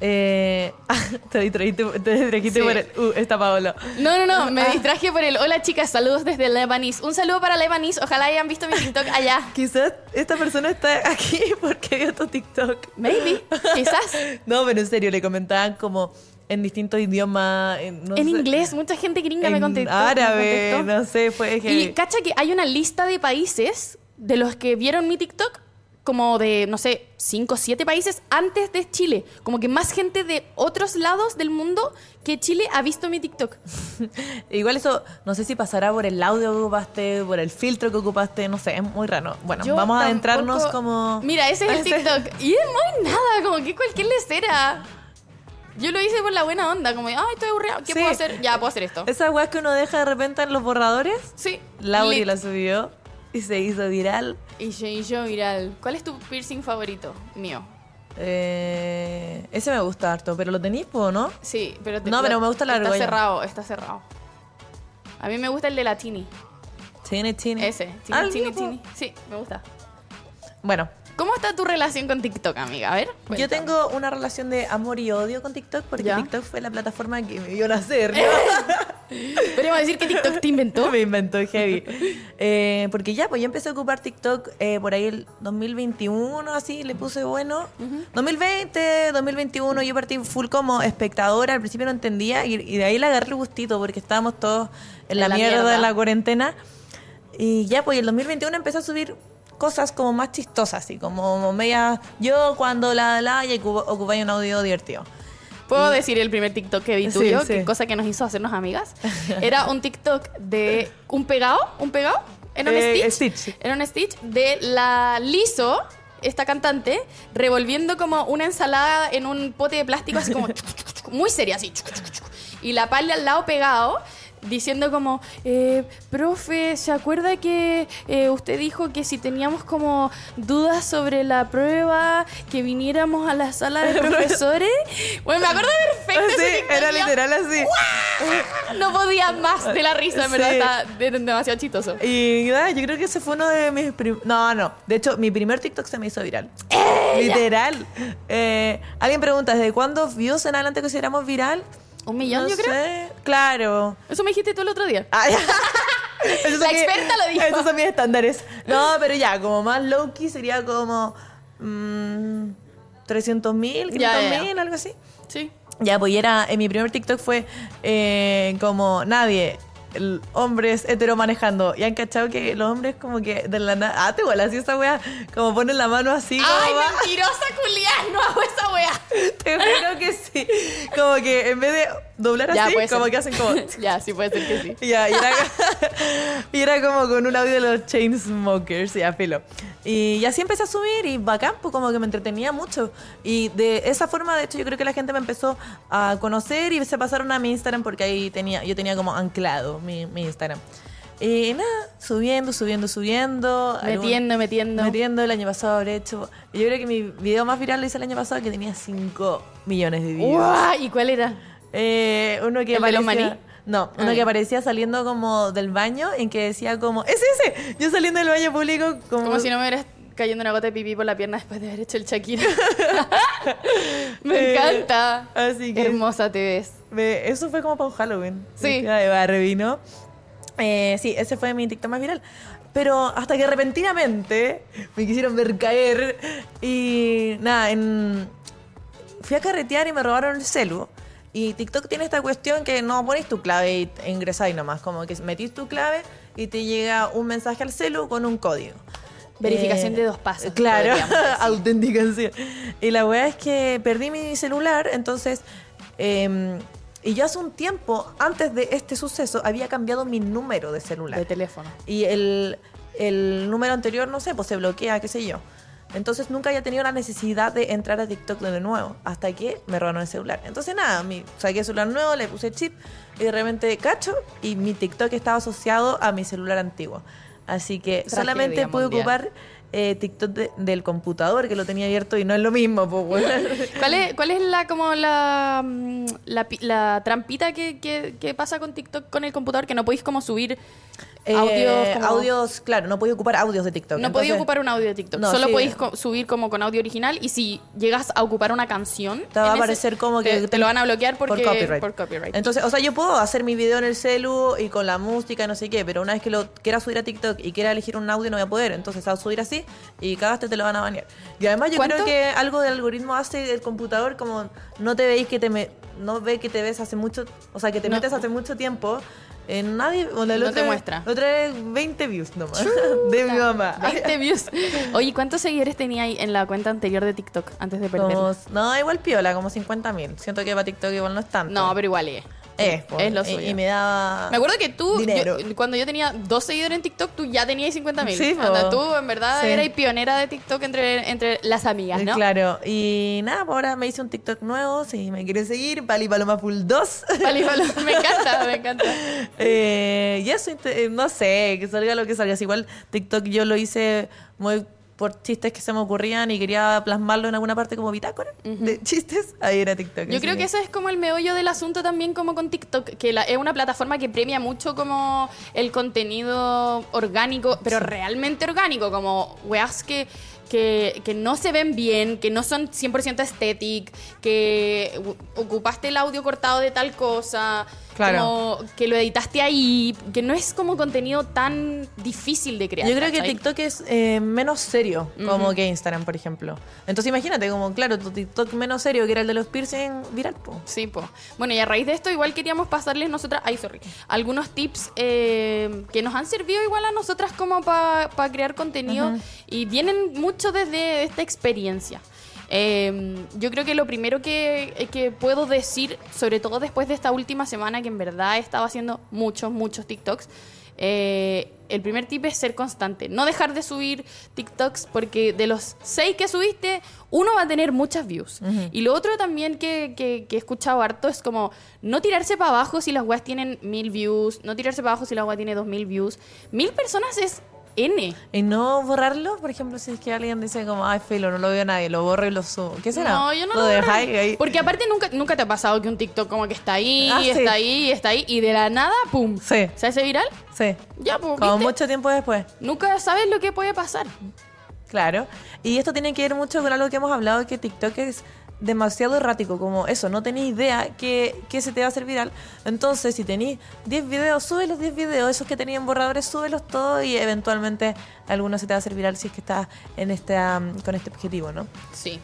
Eh, te distrajiste, te distrajiste Sí. por el. Uh, está Paolo. No, no, no, Ah. me distraje por el hola chicas, saludos desde Lebanese. Un saludo para Lebanese, ojalá hayan visto mi TikTok allá. Quizás esta persona está aquí porque vio tu TikTok. Maybe, quizás. No, pero en serio, le comentaban como en distintos idiomas. En, no en sé, inglés, mucha gente gringa me contestó. me árabe, contestó. no sé, fue Y cacha que hay una lista de países de los que vieron mi TikTok, como de, no sé, 5 o 7 países antes de Chile. Como que más gente de otros lados del mundo que Chile ha visto mi TikTok. Igual eso, no sé si pasará por el audio que ocupaste, por el filtro que ocupaste, no sé, es muy raro. Bueno, Yo vamos a tampoco- adentrarnos como... Mira, ese es el TikTok. Y es muy nada, como que cualquier lecera. Yo lo hice por la buena onda, como, ay, estoy aburrida, ¿qué Sí. puedo hacer? Ya, puedo hacer esto. Esas weas que uno deja de repente en los borradores, Sí. Lauri la subió y se hizo viral. Y yo, viral. ¿Cuál es tu piercing favorito? Mío. Eh, ese me gusta harto, pero lo tenéis, ¿no? Sí, pero... No, pero me gusta la Está argolla. cerrado, está cerrado. A mí me gusta el de la Tini. Tiene, tiene. Ese, Ah, Tini, Tini, mío, po. Tini. Sí, me gusta. Bueno, ¿Cómo está tu relación con TikTok, amiga? A ver. yo cuéntame. tengo una relación de amor y odio con TikTok porque Ya. TikTok fue la plataforma que me vio nacer. ¿no? Podríamos decir que TikTok te inventó. me inventó heavy. Eh, porque ya, pues yo empecé a ocupar TikTok eh, por ahí el 2021, así, le puse bueno. 2020, 2021, yo partí full como espectadora, al principio no entendía y, y de ahí le agarré el gustito porque estábamos todos en la, En la mierda, mierda. de la cuarentena. Y ya, pues el 2021 empecé a subir cosas como más chistosas, así como media... Yo cuando la la y ocup- ocupaba un audio divertido. ¿Puedo decir el primer TikTok que vi Sí, tuyo? sí. Que cosa que nos hizo hacernos amigas. Era un TikTok de un pegado, un pegado, en un Eh, Stitch. Stitch. Era un Stitch de la Liso, esta cantante, revolviendo como una ensalada en un pote de plástico, así como muy seria, así. Y la pala al lado pegado. Diciendo como, eh, profe, ¿se acuerda que eh, usted dijo que si teníamos como dudas sobre la prueba, que viniéramos a la sala de profesores? Bueno, me acuerdo perfecto. Sí, era literal así. No podía más de la risa, en verdad, Sí. de- demasiado chistoso. Y nada, yo creo que ese fue uno de mis... No, no. De hecho, mi primer TikTok se me hizo viral. Literal. Eh, alguien pregunta, ¿desde cuándo views en adelante consideramos viral? Un millón, No yo creo. sé. Claro. Eso me dijiste tú el otro día. Ah, La experta lo dijo. Esos son mis estándares. No, pero ya, como más low-key sería como... mm, 300 mil, 500 Ya, ya, ya. mil, algo así. Sí. Ya, pues y era, en mi primer TikTok fue eh, como nadie, hombres hetero manejando. Y han cachado que los hombres como que de la nada, ah, te igual así esa wea, como ponen la mano así, como Ay, va- mentirosa, culián, no hago esa wea. te juro que sí. Como que en vez de doblar Ya, así, como ser. que hacen como... ya, sí puede ser que sí. Ya, y era, y era como con un audio de los Chainsmokers, ya, filo. Y así empecé a subir y bacán, pues como que me entretenía mucho. Y de esa forma, de hecho, yo creo que la gente me empezó a conocer y se pasaron a mi Instagram porque ahí tenía, yo tenía como anclado mi, mi Instagram. Y nada, subiendo, subiendo, subiendo. Metiendo, metiendo. Metiendo, el año pasado habré hecho... Yo creo que mi video más viral lo hice el año pasado que tenía 5 millones de views. Uah, ¿Y cuál era? Eh, uno que ¿El de los aparecía- maní? No, Ah, uno que aparecía saliendo como del baño en que decía como, ¡es ese! Yo saliendo del baño público como... Como si no me hubieras cayendo una gota de pipí por la pierna después de haber hecho el Shakira. me Eh, encanta. Así que... Hermosa te ves. me- eso fue como para un Halloween. Sí. Ay, va, revino. Eh, sí, ese fue mi TikTok más viral. Pero hasta que repentinamente me quisieron ver caer y nada, en... fui a carretear y me robaron el celu. Y TikTok tiene esta cuestión que no pones tu clave y te ingresáis nomás, como que metís tu clave y te llega un mensaje al celu con un código. Verificación Eh, de dos pasos, Claro, autenticación. Y la weá es que perdí mi celular, entonces... eh, y yo hace un tiempo, antes de este suceso, había cambiado mi número de celular. De teléfono. Y el, el número anterior, no sé, pues se bloquea, qué sé yo. Entonces nunca había tenido la necesidad de entrar a TikTok de nuevo, hasta que me robaron el celular. Entonces nada, mi, saqué el celular nuevo, le puse el chip y de repente cacho y mi TikTok estaba asociado a mi celular antiguo. Así que Tragedia solamente pude mundial. ocupar eh, TikTok de- del computador, que lo tenía abierto y no es lo mismo, pues bueno. ¿Cuál es, cuál es la como la, mm, la, la trampita que, que- que pasa con TikTok con el computador que no podéis como subir Eh, audios como- audios, claro, no podía ocupar audios de TikTok. No podéis Entonces, ocupar un audio de TikTok. No, Solo sí. podéis co- subir como con audio original y si llegas a ocupar una canción, Te va a ese- aparecer como que te, te lo van a bloquear porque por copyright. por copyright. Entonces, o sea, yo puedo hacer mi video en el celu y con la música y no sé qué, pero una vez que lo quiera subir a TikTok y quiera elegir un audio no voy a poder. Entonces, al subir así y cagaste te lo van a banear. Y además yo ¿Cuánto? creo que algo del algoritmo hace el computador como no te veis que te me, no ve que te ves hace mucho, o sea, que te No. metes hace mucho tiempo. eh, nadie, o la- la No otra te muestra. Otra vez 20 views nomás de mi mamá. 20 views. Oye, ¿cuántos seguidores tenía ahí en la cuenta anterior de TikTok antes de perderla? Como- no, igual piola, como 50 mil. Siento que para TikTok igual no es tanto. No, pero igual es. Es, po, es lo suyo. Y, me daba. Me acuerdo que tú, Dinero. yo- cuando yo tenía dos seguidores en TikTok, tú ya tenías 50 mil. Sí, po. tú en verdad Sí. eras pionera de TikTok entre, entre las amigas, ¿no? Claro, y nada, pues ahora me hice un TikTok nuevo, si me quieren seguir, Pali Paloma Full 2. Vale, vale. Me encanta, me encanta. Eh, y eso, eh, no sé, que salga lo que salga. Igual TikTok yo lo hice muy por chistes que se me ocurrían y quería plasmarlo en alguna parte como bitácora de chistes, ahí era TikTok. Yo creo que eso es como el meollo del asunto también como con TikTok, que la- es una plataforma que premia mucho como el contenido orgánico, pero realmente orgánico, como weas que, que, que no se ven bien, que no son 100% estétic, que ocupaste el audio cortado de tal cosa, Claro. como que lo editaste ahí, que no es como contenido tan difícil de crear. Yo creo que. TikTok es eh, menos serio como que Instagram, por ejemplo. Entonces imagínate, como claro, tu TikTok menos serio que era el de los piercing viral, po. Sí, pues. Bueno, y a raíz de esto, igual queríamos pasarles nosotras, ay, sorry, algunos tips eh, que nos han servido igual a nosotras como para crear contenido y vienen mucho desde esta experiencia. Eh, yo creo que lo primero que, que puedo decir, sobre todo después de esta última semana, que en verdad he estado haciendo muchos, muchos TikToks, eh, el primer tip es ser constante. No dejar de subir TikToks porque de los seis que subiste, uno va a tener muchas views. Y lo otro también que, que- que he escuchado harto es como no tirarse para abajo si las weas tienen mil views, no tirarse para abajo si la wea tiene dos mil views. Mil personas es N. Y no borrarlo, por ejemplo, si es que alguien dice como, ay, filo, no lo veo a nadie, lo borro y lo subo. ¿Qué será? No, yo no lo, lo dejáis ahí. Porque aparte nunca, nunca te ha pasado que un TikTok como que está ahí, Ah, sí. está ahí, está ahí, y de la nada, ¡pum! Sí. ¿Se hace viral? Sí. Ya, pues, Como ¿viste? mucho tiempo después. Nunca sabes lo que puede pasar. Claro. Y esto tiene que ver mucho con algo que hemos hablado, que TikTok es demasiado errático, como eso, no tenéis idea que, que se te va a hacer viral. Entonces, si tenéis 10 videos, sube los 10 videos, esos que tenían borradores, súbelos todos y eventualmente alguno se te va a hacer viral si es que estás en este, con este objetivo, ¿no? Sí.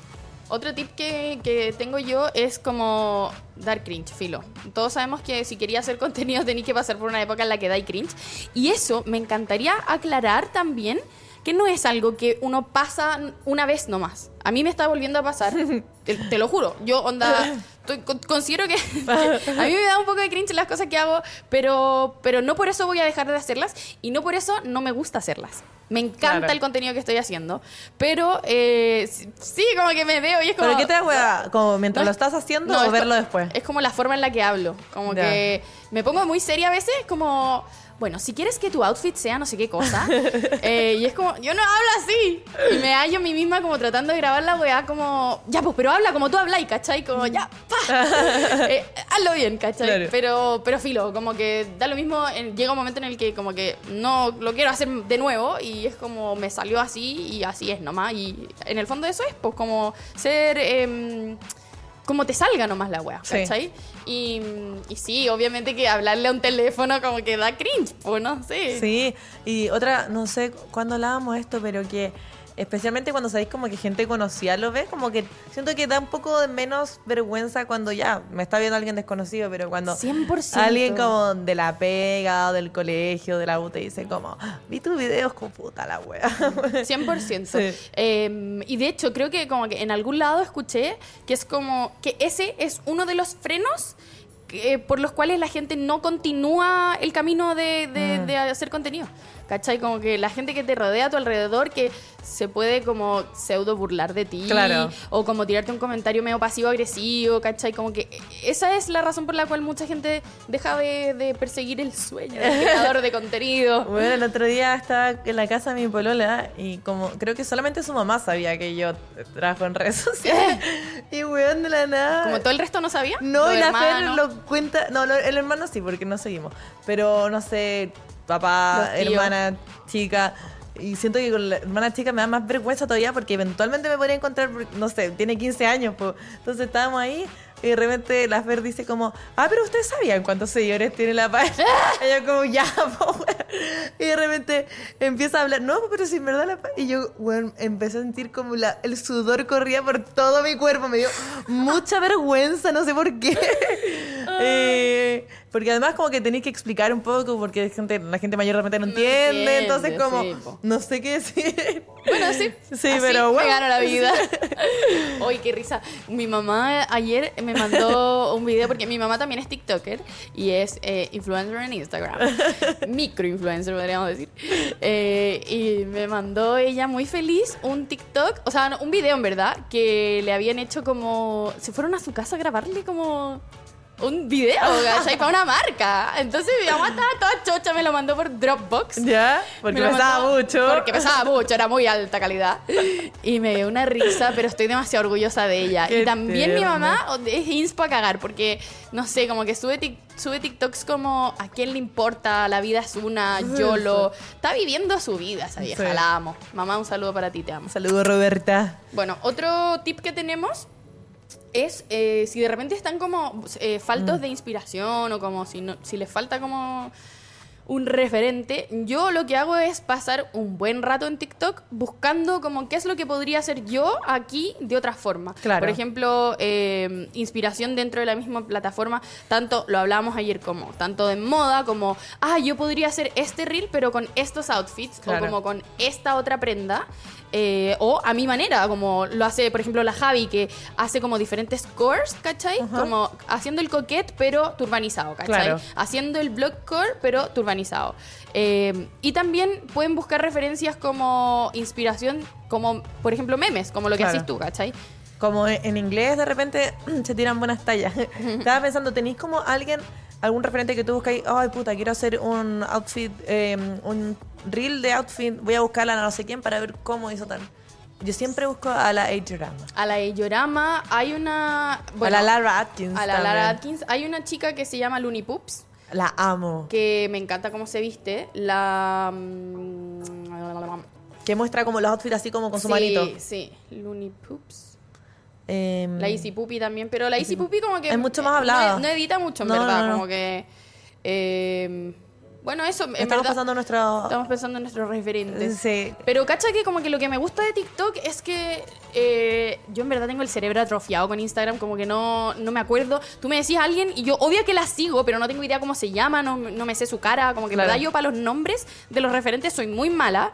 Otro tip que, que tengo yo es como dar cringe, filo. Todos sabemos que si quería hacer contenido tenéis que pasar por una época en la que dais cringe. Y eso me encantaría aclarar también que no es algo que uno pasa una vez nomás. A mí me está volviendo a pasar. te, te lo juro. Yo, onda, considero que, a mí me da un poco de cringe las cosas que hago, pero, pero no por eso voy a dejar de hacerlas y no por eso no me gusta hacerlas. Me encanta Claro. el contenido que estoy haciendo, pero eh, sí, como que me veo y es como... ¿Pero qué te da hueá? ¿Como mientras No lo es- estás haciendo no, o es verlo después? Es como la forma en la que hablo. Como Ya. que me pongo muy seria a veces, como, bueno, si quieres que tu outfit sea no sé qué cosa. eh, y es como, yo no hablo así. Y me hallo a mí misma como tratando de grabar la weá, como, ya, pues, pero habla como tú hablas, ¿cachai? Como, ya, pa. Eh, hazlo bien, ¿cachai? Claro. Pero, pero filo, como que da lo mismo. llega un momento en el que, como que no lo quiero hacer de nuevo y es como me salió así y así es nomás. Y en el fondo eso es, pues, como ser. em, como te salga nomás la Sí. ¿cachai? Y, y sí, obviamente que hablarle a un teléfono como que da cringe, pues no sé. Sí, y otra, no sé cuándo hablábamos esto, pero que especialmente cuando sabéis como que gente conocida lo ve, como que siento que da un poco de menos vergüenza cuando ya me está viendo alguien desconocido, pero cuando 100%. alguien como de la pega o del colegio, de la U, te dice como, "Ah, vi tus videos con puta la wea. 100%. Sí. Eh, y de hecho, creo que como que en algún lado escuché que es como que ese es uno de los frenos que- por los cuales la gente no continúa el camino de, de- Mm. de hacer contenido. ¿Cachai? Como que la gente que te rodea a tu alrededor que se puede como pseudo burlar de ti. Claro. O como tirarte un comentario medio pasivo-agresivo, ¿cachai? Como que esa es la razón por la cual mucha gente deja de, de perseguir el sueño del creador de contenido. Bueno, el otro día estaba en la casa de mi polola y como creo que solamente su mamá sabía que yo trabajo en redes sociales. y weón, de la nada. Como todo el resto no sabía. No, y la Fer lo cuenta. No, lo- el hermano sí, porque no seguimos. Pero no sé, papá, hermana, chica. Y siento que con la hermana chica me da más vergüenza todavía porque eventualmente me podría encontrar, no sé, tiene 15 años. pues. Entonces estábamos ahí y de repente la Fer dice como, ah, pero ustedes sabían cuántos seguidores tiene la página. y yo como, ya, po, weón". Y de repente empieza a hablar, no, pero si en verdad la página. Y yo, bueno, empecé a sentir como la, el sudor corría por todo mi cuerpo. Me dio mucha vergüenza, no sé por qué. Eh, porque además como que tenéis que explicar un poco porque gente, la gente mayor de repente no entiende, entiende, entonces como sí, no sé qué decir. Bueno, sí. Sí, Así pero me bueno. gano la vida. Uy, qué risa. Mi mamá ayer me mandó un video porque mi mamá también es TikToker y es eh, influencer en Instagram. Microinfluencer, podríamos decir. Eh, y me mandó ella muy feliz un TikTok, o sea, no, un video en verdad, que le habían hecho como. Se fueron a su casa a grabarle como. Un video, ¿cachai? Para una marca. Entonces mi mamá estaba toda chocha, me lo mandó por Dropbox. ¿Ya? Porque Me pesaba mucho. Porque pesaba mucho, era muy alta calidad. Y me dio una risa, pero estoy demasiado orgullosa de ella. Qué y también mi tierna. mamá es inspo a cagar, porque, no sé, como que sube, tic- sube TikToks como a quién le importa, la vida es una, YOLO. Está viviendo su vida esa vieja, Sí. la amo. Mamá, un saludo para ti, te amo. Saludos, Roberta. Bueno, otro tip que tenemos es eh, si de repente están como eh, faltos Mm. de inspiración o como si, no, si les falta como un referente, yo lo que hago es pasar un buen rato en TikTok buscando como qué es lo que podría hacer yo aquí de otra forma. Claro. Por ejemplo, eh, inspiración dentro de la misma plataforma, tanto lo hablábamos ayer como, tanto de moda como, ah, yo podría hacer este reel pero con estos outfits Claro. o como con esta otra prenda. eh, o a mi manera, como lo hace, por ejemplo, la Javi, que hace como diferentes cores, ¿cachai? Como haciendo el coquet, pero turbanizado, ¿cachai? Claro. Haciendo el block core, pero turbanizado. Eh, y también pueden buscar referencias como inspiración, como por ejemplo memes, como lo que Claro. haces tú, ¿cachai? Como en inglés de repente se tiran buenas tallas. Estaba pensando, ¿tenéis como alguien, algún referente que tú buscáis? Ay, puta, quiero hacer un outfit, eh, un reel de outfit, voy a buscarla a no sé quién para ver cómo hizo tal. Yo siempre busco a la Age A la Eyorama hay una... a la Lara Atkins. a la Lara también. Atkins. Hay una chica que se llama Looney Poops, La amo. que me encanta cómo se viste. La... mm, Que muestra como los outfits así como con su sí, manito. Sí, Looney Poops. Em, La Easy Puppy también, pero la Easy Puppy como que... Es mucho más no- hablada. No, edita mucho, en No, verdad, no, como que... eh, bueno, eso, en Estamos verdad, pasando nuestro... estamos pensando en nuestros referentes. Sí. Pero cacha que como que lo que me gusta de TikTok es que eh, yo en verdad tengo el cerebro atrofiado con Instagram, como que no, no me acuerdo. Tú me decías a alguien y yo obvio que la sigo, pero no tengo idea cómo se llama, no, no me sé su cara, como que en Claro. verdad yo para los nombres de los referentes soy muy mala.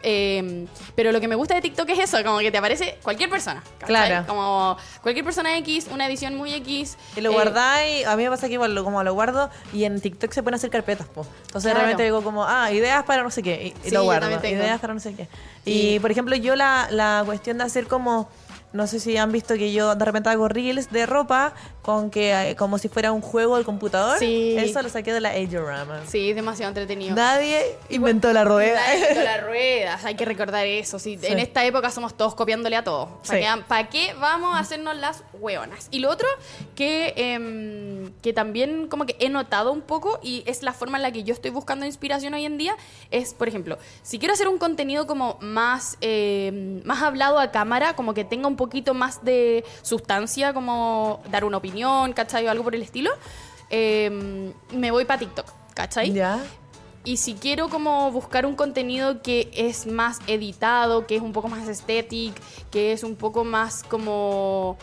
Eh, pero lo que me gusta de TikTok es eso, como que te aparece cualquier persona. ¿cachai? Claro. Como cualquier persona X, una edición muy X. Y lo eh, guardáis, a mí me pasa que igual lo, como lo guardo y en TikTok se pueden hacer carpetas, po. Entonces Claro. realmente digo como, ah, ideas para no sé qué, y, y Sí, lo guardo, ideas para no sé qué. Y, por ejemplo, yo la, la cuestión de hacer como, como no sé si han visto que yo de repente hago reels de ropa con que, eh, como si fuera un juego del computador, Sí. eso lo saqué de la Ageorama. Sí, es demasiado entretenido. Nadie inventó la rueda. Nadie inventó las ruedas, hay que recordar eso. Sí, En esta época somos todos copiándole a todos. ¿Para, Sí. qué, pa' qué vamos a hacernos las hueonas? Y lo otro que, em, que también como que he notado un poco y es la forma en la que yo estoy buscando inspiración hoy en día es, por ejemplo, si quiero hacer un contenido como más, em, más hablado a cámara, como que tenga un poquito más de sustancia, como dar una opinión, ¿cachai? O algo por el estilo, em, me voy para TikTok, ¿cachai? Ya. Y si quiero como buscar un contenido que es más editado, que es un poco más estético, que es un poco más como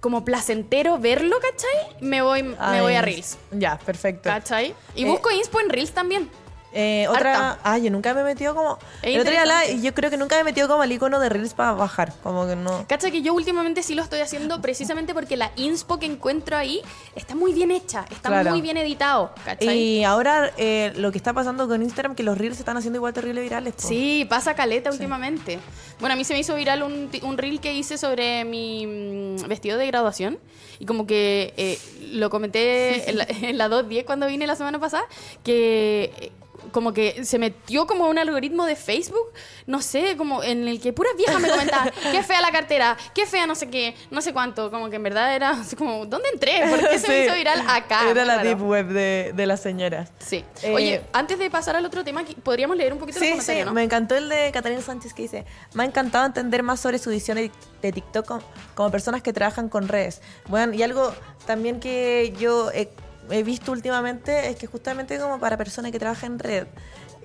como placentero verlo, ¿cachai? Me voy, me Ay, voy a Reels, Ya, perfecto. ¿cachai? Y Eh, busco inspo en Reels también. Eh, otra, ah, yo nunca me he metido como. Es el otro día la- yo creo que nunca me he metido como el icono de Reels para bajar. Como que no. ¿Cachai? Que yo últimamente sí lo estoy haciendo precisamente porque la inspo que encuentro ahí está muy bien hecha, está Claro. muy bien editado, ¿cachai? Y ahora eh, lo que está pasando con Instagram, que los reels se están haciendo igual terrible virales. po. Sí, pasa caleta últimamente. Bueno, a mí se me hizo viral un, un reel que hice sobre mi mm, vestido de graduación. Y como que eh, lo comenté en la, en la 2.10 cuando vine la semana pasada, que como que se metió como un algoritmo de Facebook, no sé, como en el que puras viejas me comentaban, qué fea la cartera, qué fea no sé qué, no sé cuánto, como que en verdad era así como, ¿dónde entré? ¿Por qué se me Sí. hizo viral acá? Era la Claro. deep web de, de las señoras. Sí. Eh, Oye, antes de pasar al otro tema, podríamos leer un poquito los Sí, sí, comentarios, ¿no? me encantó el de Catalina Sánchez que dice, me ha encantado entender más sobre su visión de, TikTok como, como personas que trabajan con redes. Bueno, y algo también que yo he, he visto últimamente es que justamente como para personas que trabajan en red,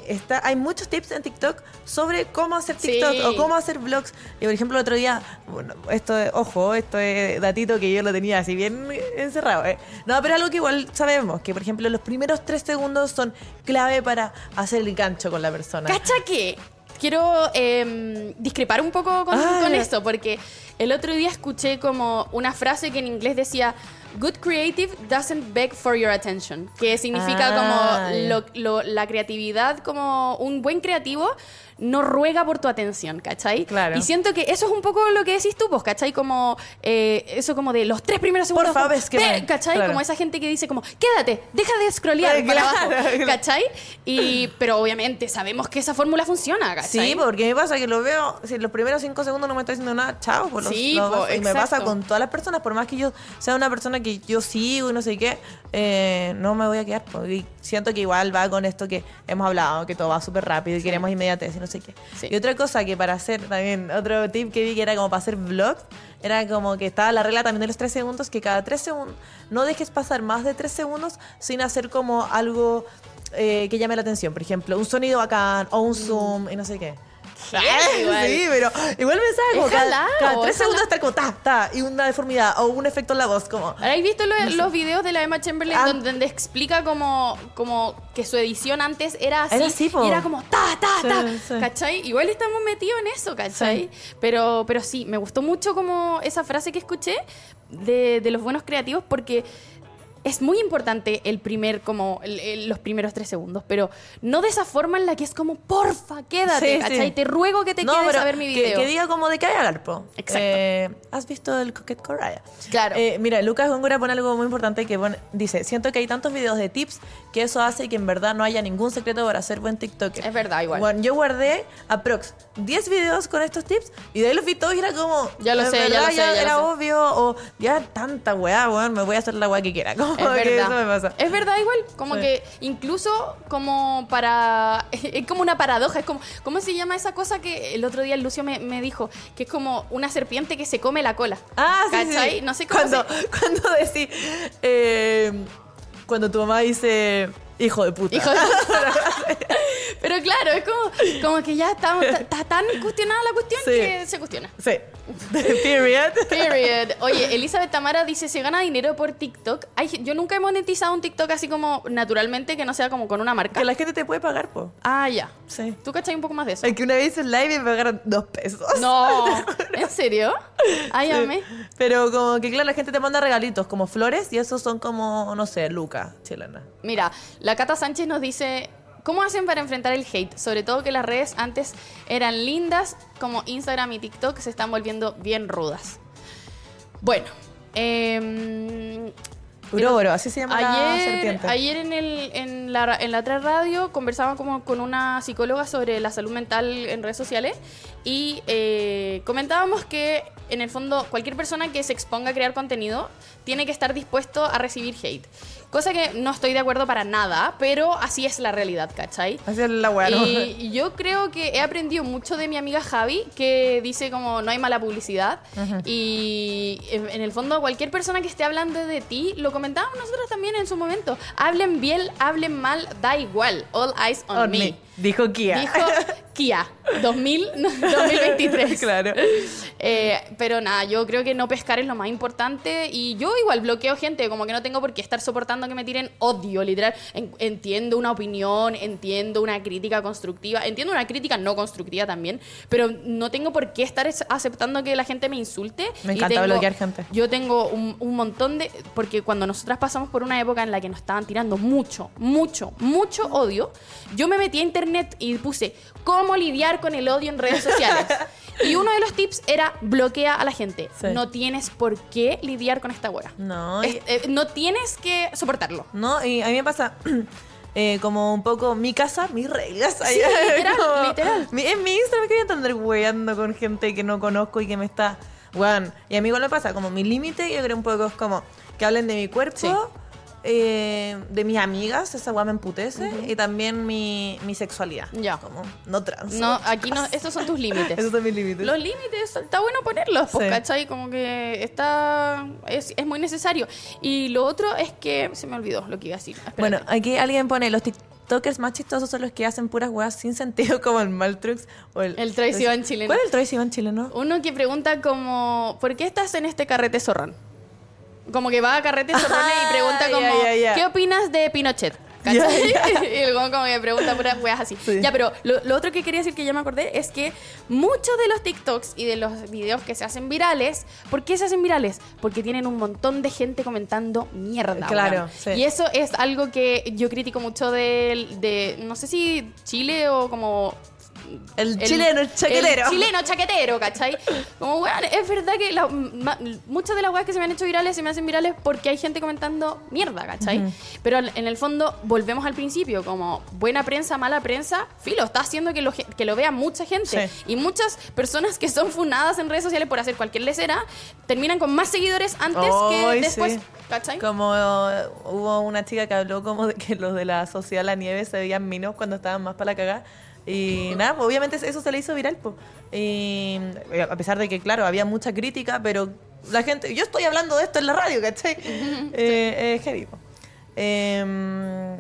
está, hay muchos tips en TikTok sobre cómo hacer Sí. TikTok o cómo hacer vlogs. Y por ejemplo, el otro día, bueno, esto es, ojo, esto es datito que yo lo tenía así bien encerrado. ¿eh? No, pero algo que igual sabemos, que por ejemplo los primeros tres segundos son clave para hacer el gancho con la persona. Cacha que quiero em, discrepar un poco con, Ah, con esto, porque el otro día escuché como una frase que en inglés decía, Good creative doesn't beg for your attention, que significa Ah, como lo- lo- la creatividad, como un buen creativo no ruega por tu atención, ¿cachai? Claro. Y siento que eso es un poco lo que decís tú, pues, ¿cachai? Como eh, eso como de los tres primeros segundos. Porfa, como, ves que ¿Cachai? claro. Como esa gente que dice como, quédate, deja de scrollear Eh, para claro, abajo, claro. ¿cachai? Y, pero obviamente sabemos que esa fórmula funciona, ¿cachai? Sí, porque me pasa que lo veo, si los primeros cinco segundos no me está diciendo nada, chao, pues los- Sí, los po, paso. Y me pasa con todas las personas, por más que yo sea una persona que yo sigo y no sé qué, eh, no me voy a quedar. po. Siento que igual va con esto que hemos hablado, que todo va súper rápido y queremos inmediatez y no sé qué. Sí. Y otra cosa que para hacer también, otro tip que vi que era como para hacer vlogs, era como que estaba la regla también de los tres segundos, que cada tres segundos no dejes pasar más de tres segundos sin hacer como algo eh, que llame la atención. Por ejemplo, un sonido bacán o un zoom y no sé qué. Heavy, igual. Sí, pero igual me saco. Es Cada, jalao, cada es tres segundos está como ta, ta, y una deformidad o un efecto en la voz, como. ¿Habéis visto lo- los videos de la Emma Chamberlain Ah. donde, donde explica como, como que su edición antes era así? Era así, y era como ta, ta, Sí, ta. sí. ¿Cachai? Igual estamos metidos en eso, ¿cachai? Pero, pero sí, me gustó mucho como esa frase que escuché de, de los buenos creativos porque es muy importante el primer, como el- el- los primeros tres segundos, pero no de esa forma en la que es como, porfa, quédate, Sí, ¿cachai? sí. Te ruego que te No, quedes a ver mi que- video. Que, diga como de qué hay hablar, po. Exacto. Eh, ¿Has visto el Coquette Coraya? Claro. Eh, mira, Lucas Góngora pone algo muy importante que pone- dice, siento que hay tantos videos de tips que eso hace que en verdad no haya ningún secreto para ser buen TikToker. Es verdad, igual. Bueno, yo guardé aprox 10 videos con estos tips y de ahí los vi todos y era como... Ya lo sé, ya verdad lo sé, ya lo era sé. obvio o ya tanta weá, weón, me voy a hacer la weá que quiera. Como Es que verdad. eso me pasa. Es verdad igual, como Sí. que incluso como para... Es como una paradoja, es como... ¿Cómo se llama esa cosa que el otro día el Lucio me, me dijo? Que es como una serpiente que se come la cola. Ah, sí, ¿Cachai? sí. No sé cómo cuando, se- Cuando decís... eh, cuando tu mamá dice... Hijo de puta. Hijo de- Pero claro, es como, como que ya está, está tan cuestionada la cuestión Sí. que se cuestiona. Sí. Period. Period. Oye, Elizabeth Tamara dice, ¿se gana dinero por TikTok? Ay, yo nunca he monetizado un TikTok así como naturalmente, que no sea como con una marca. Que la gente te puede pagar, po. Ah, ya. Sí. ¿Tú cachai un poco más de eso? Es que una vez hice un live y me pagaron dos pesos. No, ¿en serio? Ay, amé. Pero como que, claro, la gente te manda regalitos como flores y esos son como, no sé, Luca, chilena. Mira, la Cata Sánchez nos dice, ¿cómo hacen para enfrentar el hate? Sobre todo que las redes antes eran lindas, como Instagram y TikTok se están volviendo bien rudas. Bueno, Uroboro, así se llama la Ayer, serpiente. ayer en, el, en, la, en la otra radio conversaba como con una psicóloga sobre la salud mental en redes sociales y eh, comentábamos que en el fondo cualquier persona que se exponga a crear contenido tiene que estar dispuesto a recibir hate. Cosa que no estoy de acuerdo para nada, pero así es la realidad, ¿cachai? Así es la weá. Y yo creo que he aprendido mucho de mi amiga Javi, que dice como no hay mala publicidad. Y en en el fondo, cualquier persona que esté hablando de ti, lo comentábamos nosotros también en su momento. Hablen bien, hablen mal, da igual. All eyes on, On me. me. Dijo Kia. Dijo Kia, 2000, no, 2023. claro. Eh, pero nada, yo creo que no pescar es lo más importante y yo igual bloqueo gente, como que no tengo por qué estar soportando que me tiren odio, literal. En- entiendo una opinión, entiendo una crítica constructiva, entiendo una crítica no constructiva también, pero no tengo por qué estar es- aceptando que la gente me insulte. Me encanta tengo- bloquear gente. Yo tengo un, un montón de... Porque cuando nosotras pasamos por una época en la que nos estaban tirando mucho, mucho, mucho odio, yo me metí a internet y puse cómo lidiar con el odio en redes sociales. Y uno de los tips era bloquea a la gente. Sí. No tienes por qué lidiar con esta wea. No, Es- y- eh, no tienes que soportarlo. No, y a mí me pasa eh, como un poco mi casa, mis reglas. Sí, literal, literal. Mi- en mi Instagram que voy a andar weando con gente que no conozco y que me está... Weón, y a mí igual me pasa, como mi límite yo creo un poco es como que hablen de mi cuerpo, Sí. Eh, de mis amigas, esa weá me emputece, y también mi, mi sexualidad. Ya. Como no trans. No, aquí no, estos son tus límites. Esos son mis límites. Los límites, está bueno ponerlos, pues, Sí. ¿cachai? Como que está. Es, es muy necesario. Y lo otro es que. Se me olvidó lo que iba a decir. Espérate. Bueno, aquí alguien pone, los TikTokers más chistosos son los que hacen puras weas sin sentido, como el Maltrux o el... El Sivan chileno. ¿Cuál es el Sivan chileno? Uno que pregunta como, ¿por qué estás en este carrete zorrón? Como que va a carrete y Ah, pregunta ya, como, ya, ya. ¿qué opinas de Pinochet? Y el como que pregunta puras weas así. Sí. Ya, pero lo, lo otro que quería decir que ya me acordé es que muchos de los TikToks y de los videos que se hacen virales, ¿por qué se hacen virales? Porque tienen un montón de gente comentando mierda. Claro, sí. Y eso es algo que yo critico mucho de, de no sé si Chile o como El, chileno, el chaquetero. el chileno chaquetero, ¿cachai? Como, weón, es verdad que la- ma- muchas de las weas que se me han hecho virales se me hacen virales porque hay gente comentando mierda, ¿cachai? Pero al- en el fondo, volvemos al principio, como buena prensa, mala prensa, filo, está haciendo que lo, que lo vea mucha gente. Sí. Y muchas personas que son funadas en redes sociales por hacer cualquier lecera, terminan con más seguidores antes que Ay, después, sí. ¿cachai? Como eh, hubo una chica que habló como de que los de la sociedad La Nieve se veían minos cuando estaban más para la cagada. Y nada, pues, obviamente eso se le hizo viral. Pues. Y eh, a pesar de que, claro, había mucha crítica, pero la gente... Yo estoy hablando de esto en la radio, ¿cachai? Eh, eh, heavy. Em,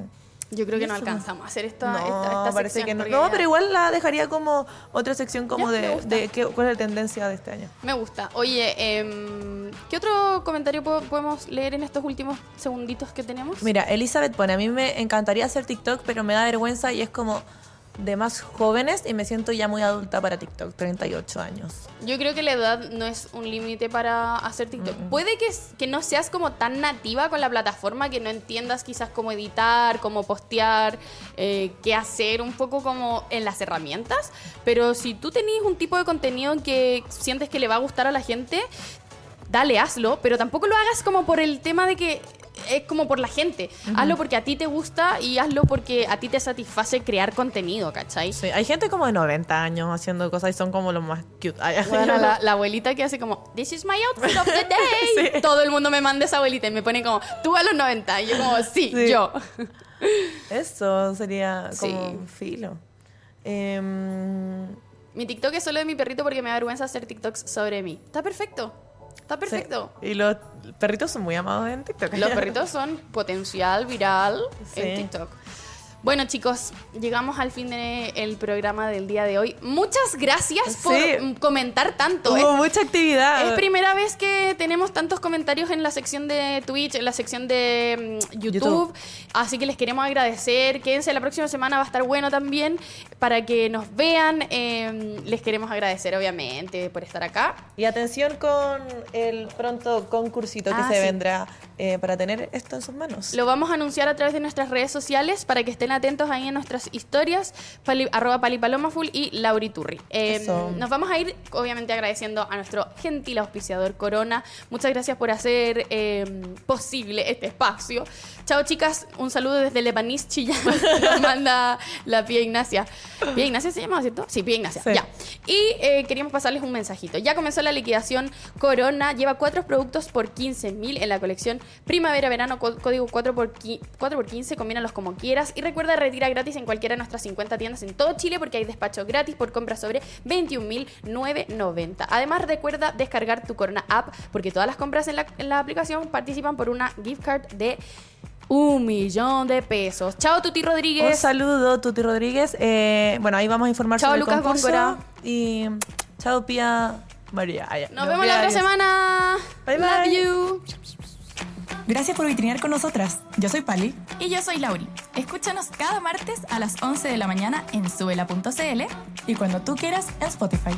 Yo creo que no alcanzamos a hacer esta, no, esta, esta parece sección que no. No, ya- pero igual la dejaría como otra sección como Ya, de, de qué, cuál es la tendencia de este año. Me gusta. Oye, em, ¿qué otro comentario po- podemos leer en estos últimos segunditos que tenemos? Mira, Elizabeth pone, a mí me encantaría hacer TikTok, pero me da vergüenza y es como, de más jóvenes y me siento ya muy adulta para TikTok, 38 años. Yo creo que la edad no es un límite para hacer TikTok. Puede que, que no seas como tan nativa con la plataforma, que no entiendas quizás cómo editar, cómo postear, eh, qué hacer, un poco como en las herramientas. Pero si tú tenés un tipo de contenido que sientes que le va a gustar a la gente, dale, hazlo, pero tampoco lo hagas como por el tema de que es como por la gente. Hazlo porque a ti te gusta y hazlo porque a ti te satisface crear contenido, ¿cachai? Sí, hay gente como de 90 años haciendo cosas y son como los más cute. Bueno, la, la abuelita que hace como, This is my outfit of the day. Sí. Todo el mundo me manda esa abuelita y me pone como, tú a los 90. Y yo como, sí, Sí. yo. Eso sería como Sí. filo. Em, Mi TikTok es solo de mi perrito porque me da vergüenza hacer TikToks sobre mí. Está perfecto. Está perfecto. sí. Y los perritos son muy amados en TikTok. Los perritos son potencial viral Sí. en TikTok. Bueno, chicos, llegamos al fin del programa del día de hoy. Muchas gracias por Sí. comentar tanto. Hubo Es- mucha actividad. Es primera vez que tenemos tantos comentarios en la sección de Twitch, en la sección de mm, YouTube. YouTube. Así que les queremos agradecer. Quédense, la próxima semana va a estar bueno también para que nos vean. Eh, les queremos agradecer, obviamente, por estar acá. Y atención con el pronto concursito que Ah, se sí. vendrá eh, para tener esto en sus manos. Lo vamos a anunciar a través de nuestras redes sociales para que estén atentos ahí en nuestras historias, pali- arroba palipalomaful y lauriturri. Eh, nos vamos a ir, obviamente, agradeciendo a nuestro gentil auspiciador Corona. Muchas gracias por hacer eh, posible este espacio. Chao, chicas. Un saludo desde Lebanís, Chillán. Nos manda la Pía Ignacia. ¿Pía Ignacia se llama, cierto? Sí, Pía Ignacia. Sí. Ya. Y eh, queríamos pasarles un mensajito. Ya comenzó la liquidación Corona. Lleva cuatro productos por 15 mil en la colección Primavera-Verano, co- código 4 por, 4 por 15. Combínalos como quieras. Y recuerda retira gratis en cualquiera de nuestras 50 tiendas en todo Chile porque hay despacho gratis por compras sobre 21.990. Además, recuerda descargar tu Corona app porque todas las compras en la, en la aplicación participan por una gift card de un millón de pesos. Chao, Tuti Un Rodríguez. saludo, Tuti Rodríguez. Eh, bueno, ahí vamos a informar Chao, sobre Lucas el concurso. Góngora. Y chao, Pía María. Ah. Nos No, vemos la otra semana. Bye, Love bye. you. Gracias por vitrinear con nosotras. Yo soy Pali. Y yo soy Lauri. Escúchanos cada martes a las 11 de la mañana en suela.cl Y cuando tú quieras, en Spotify.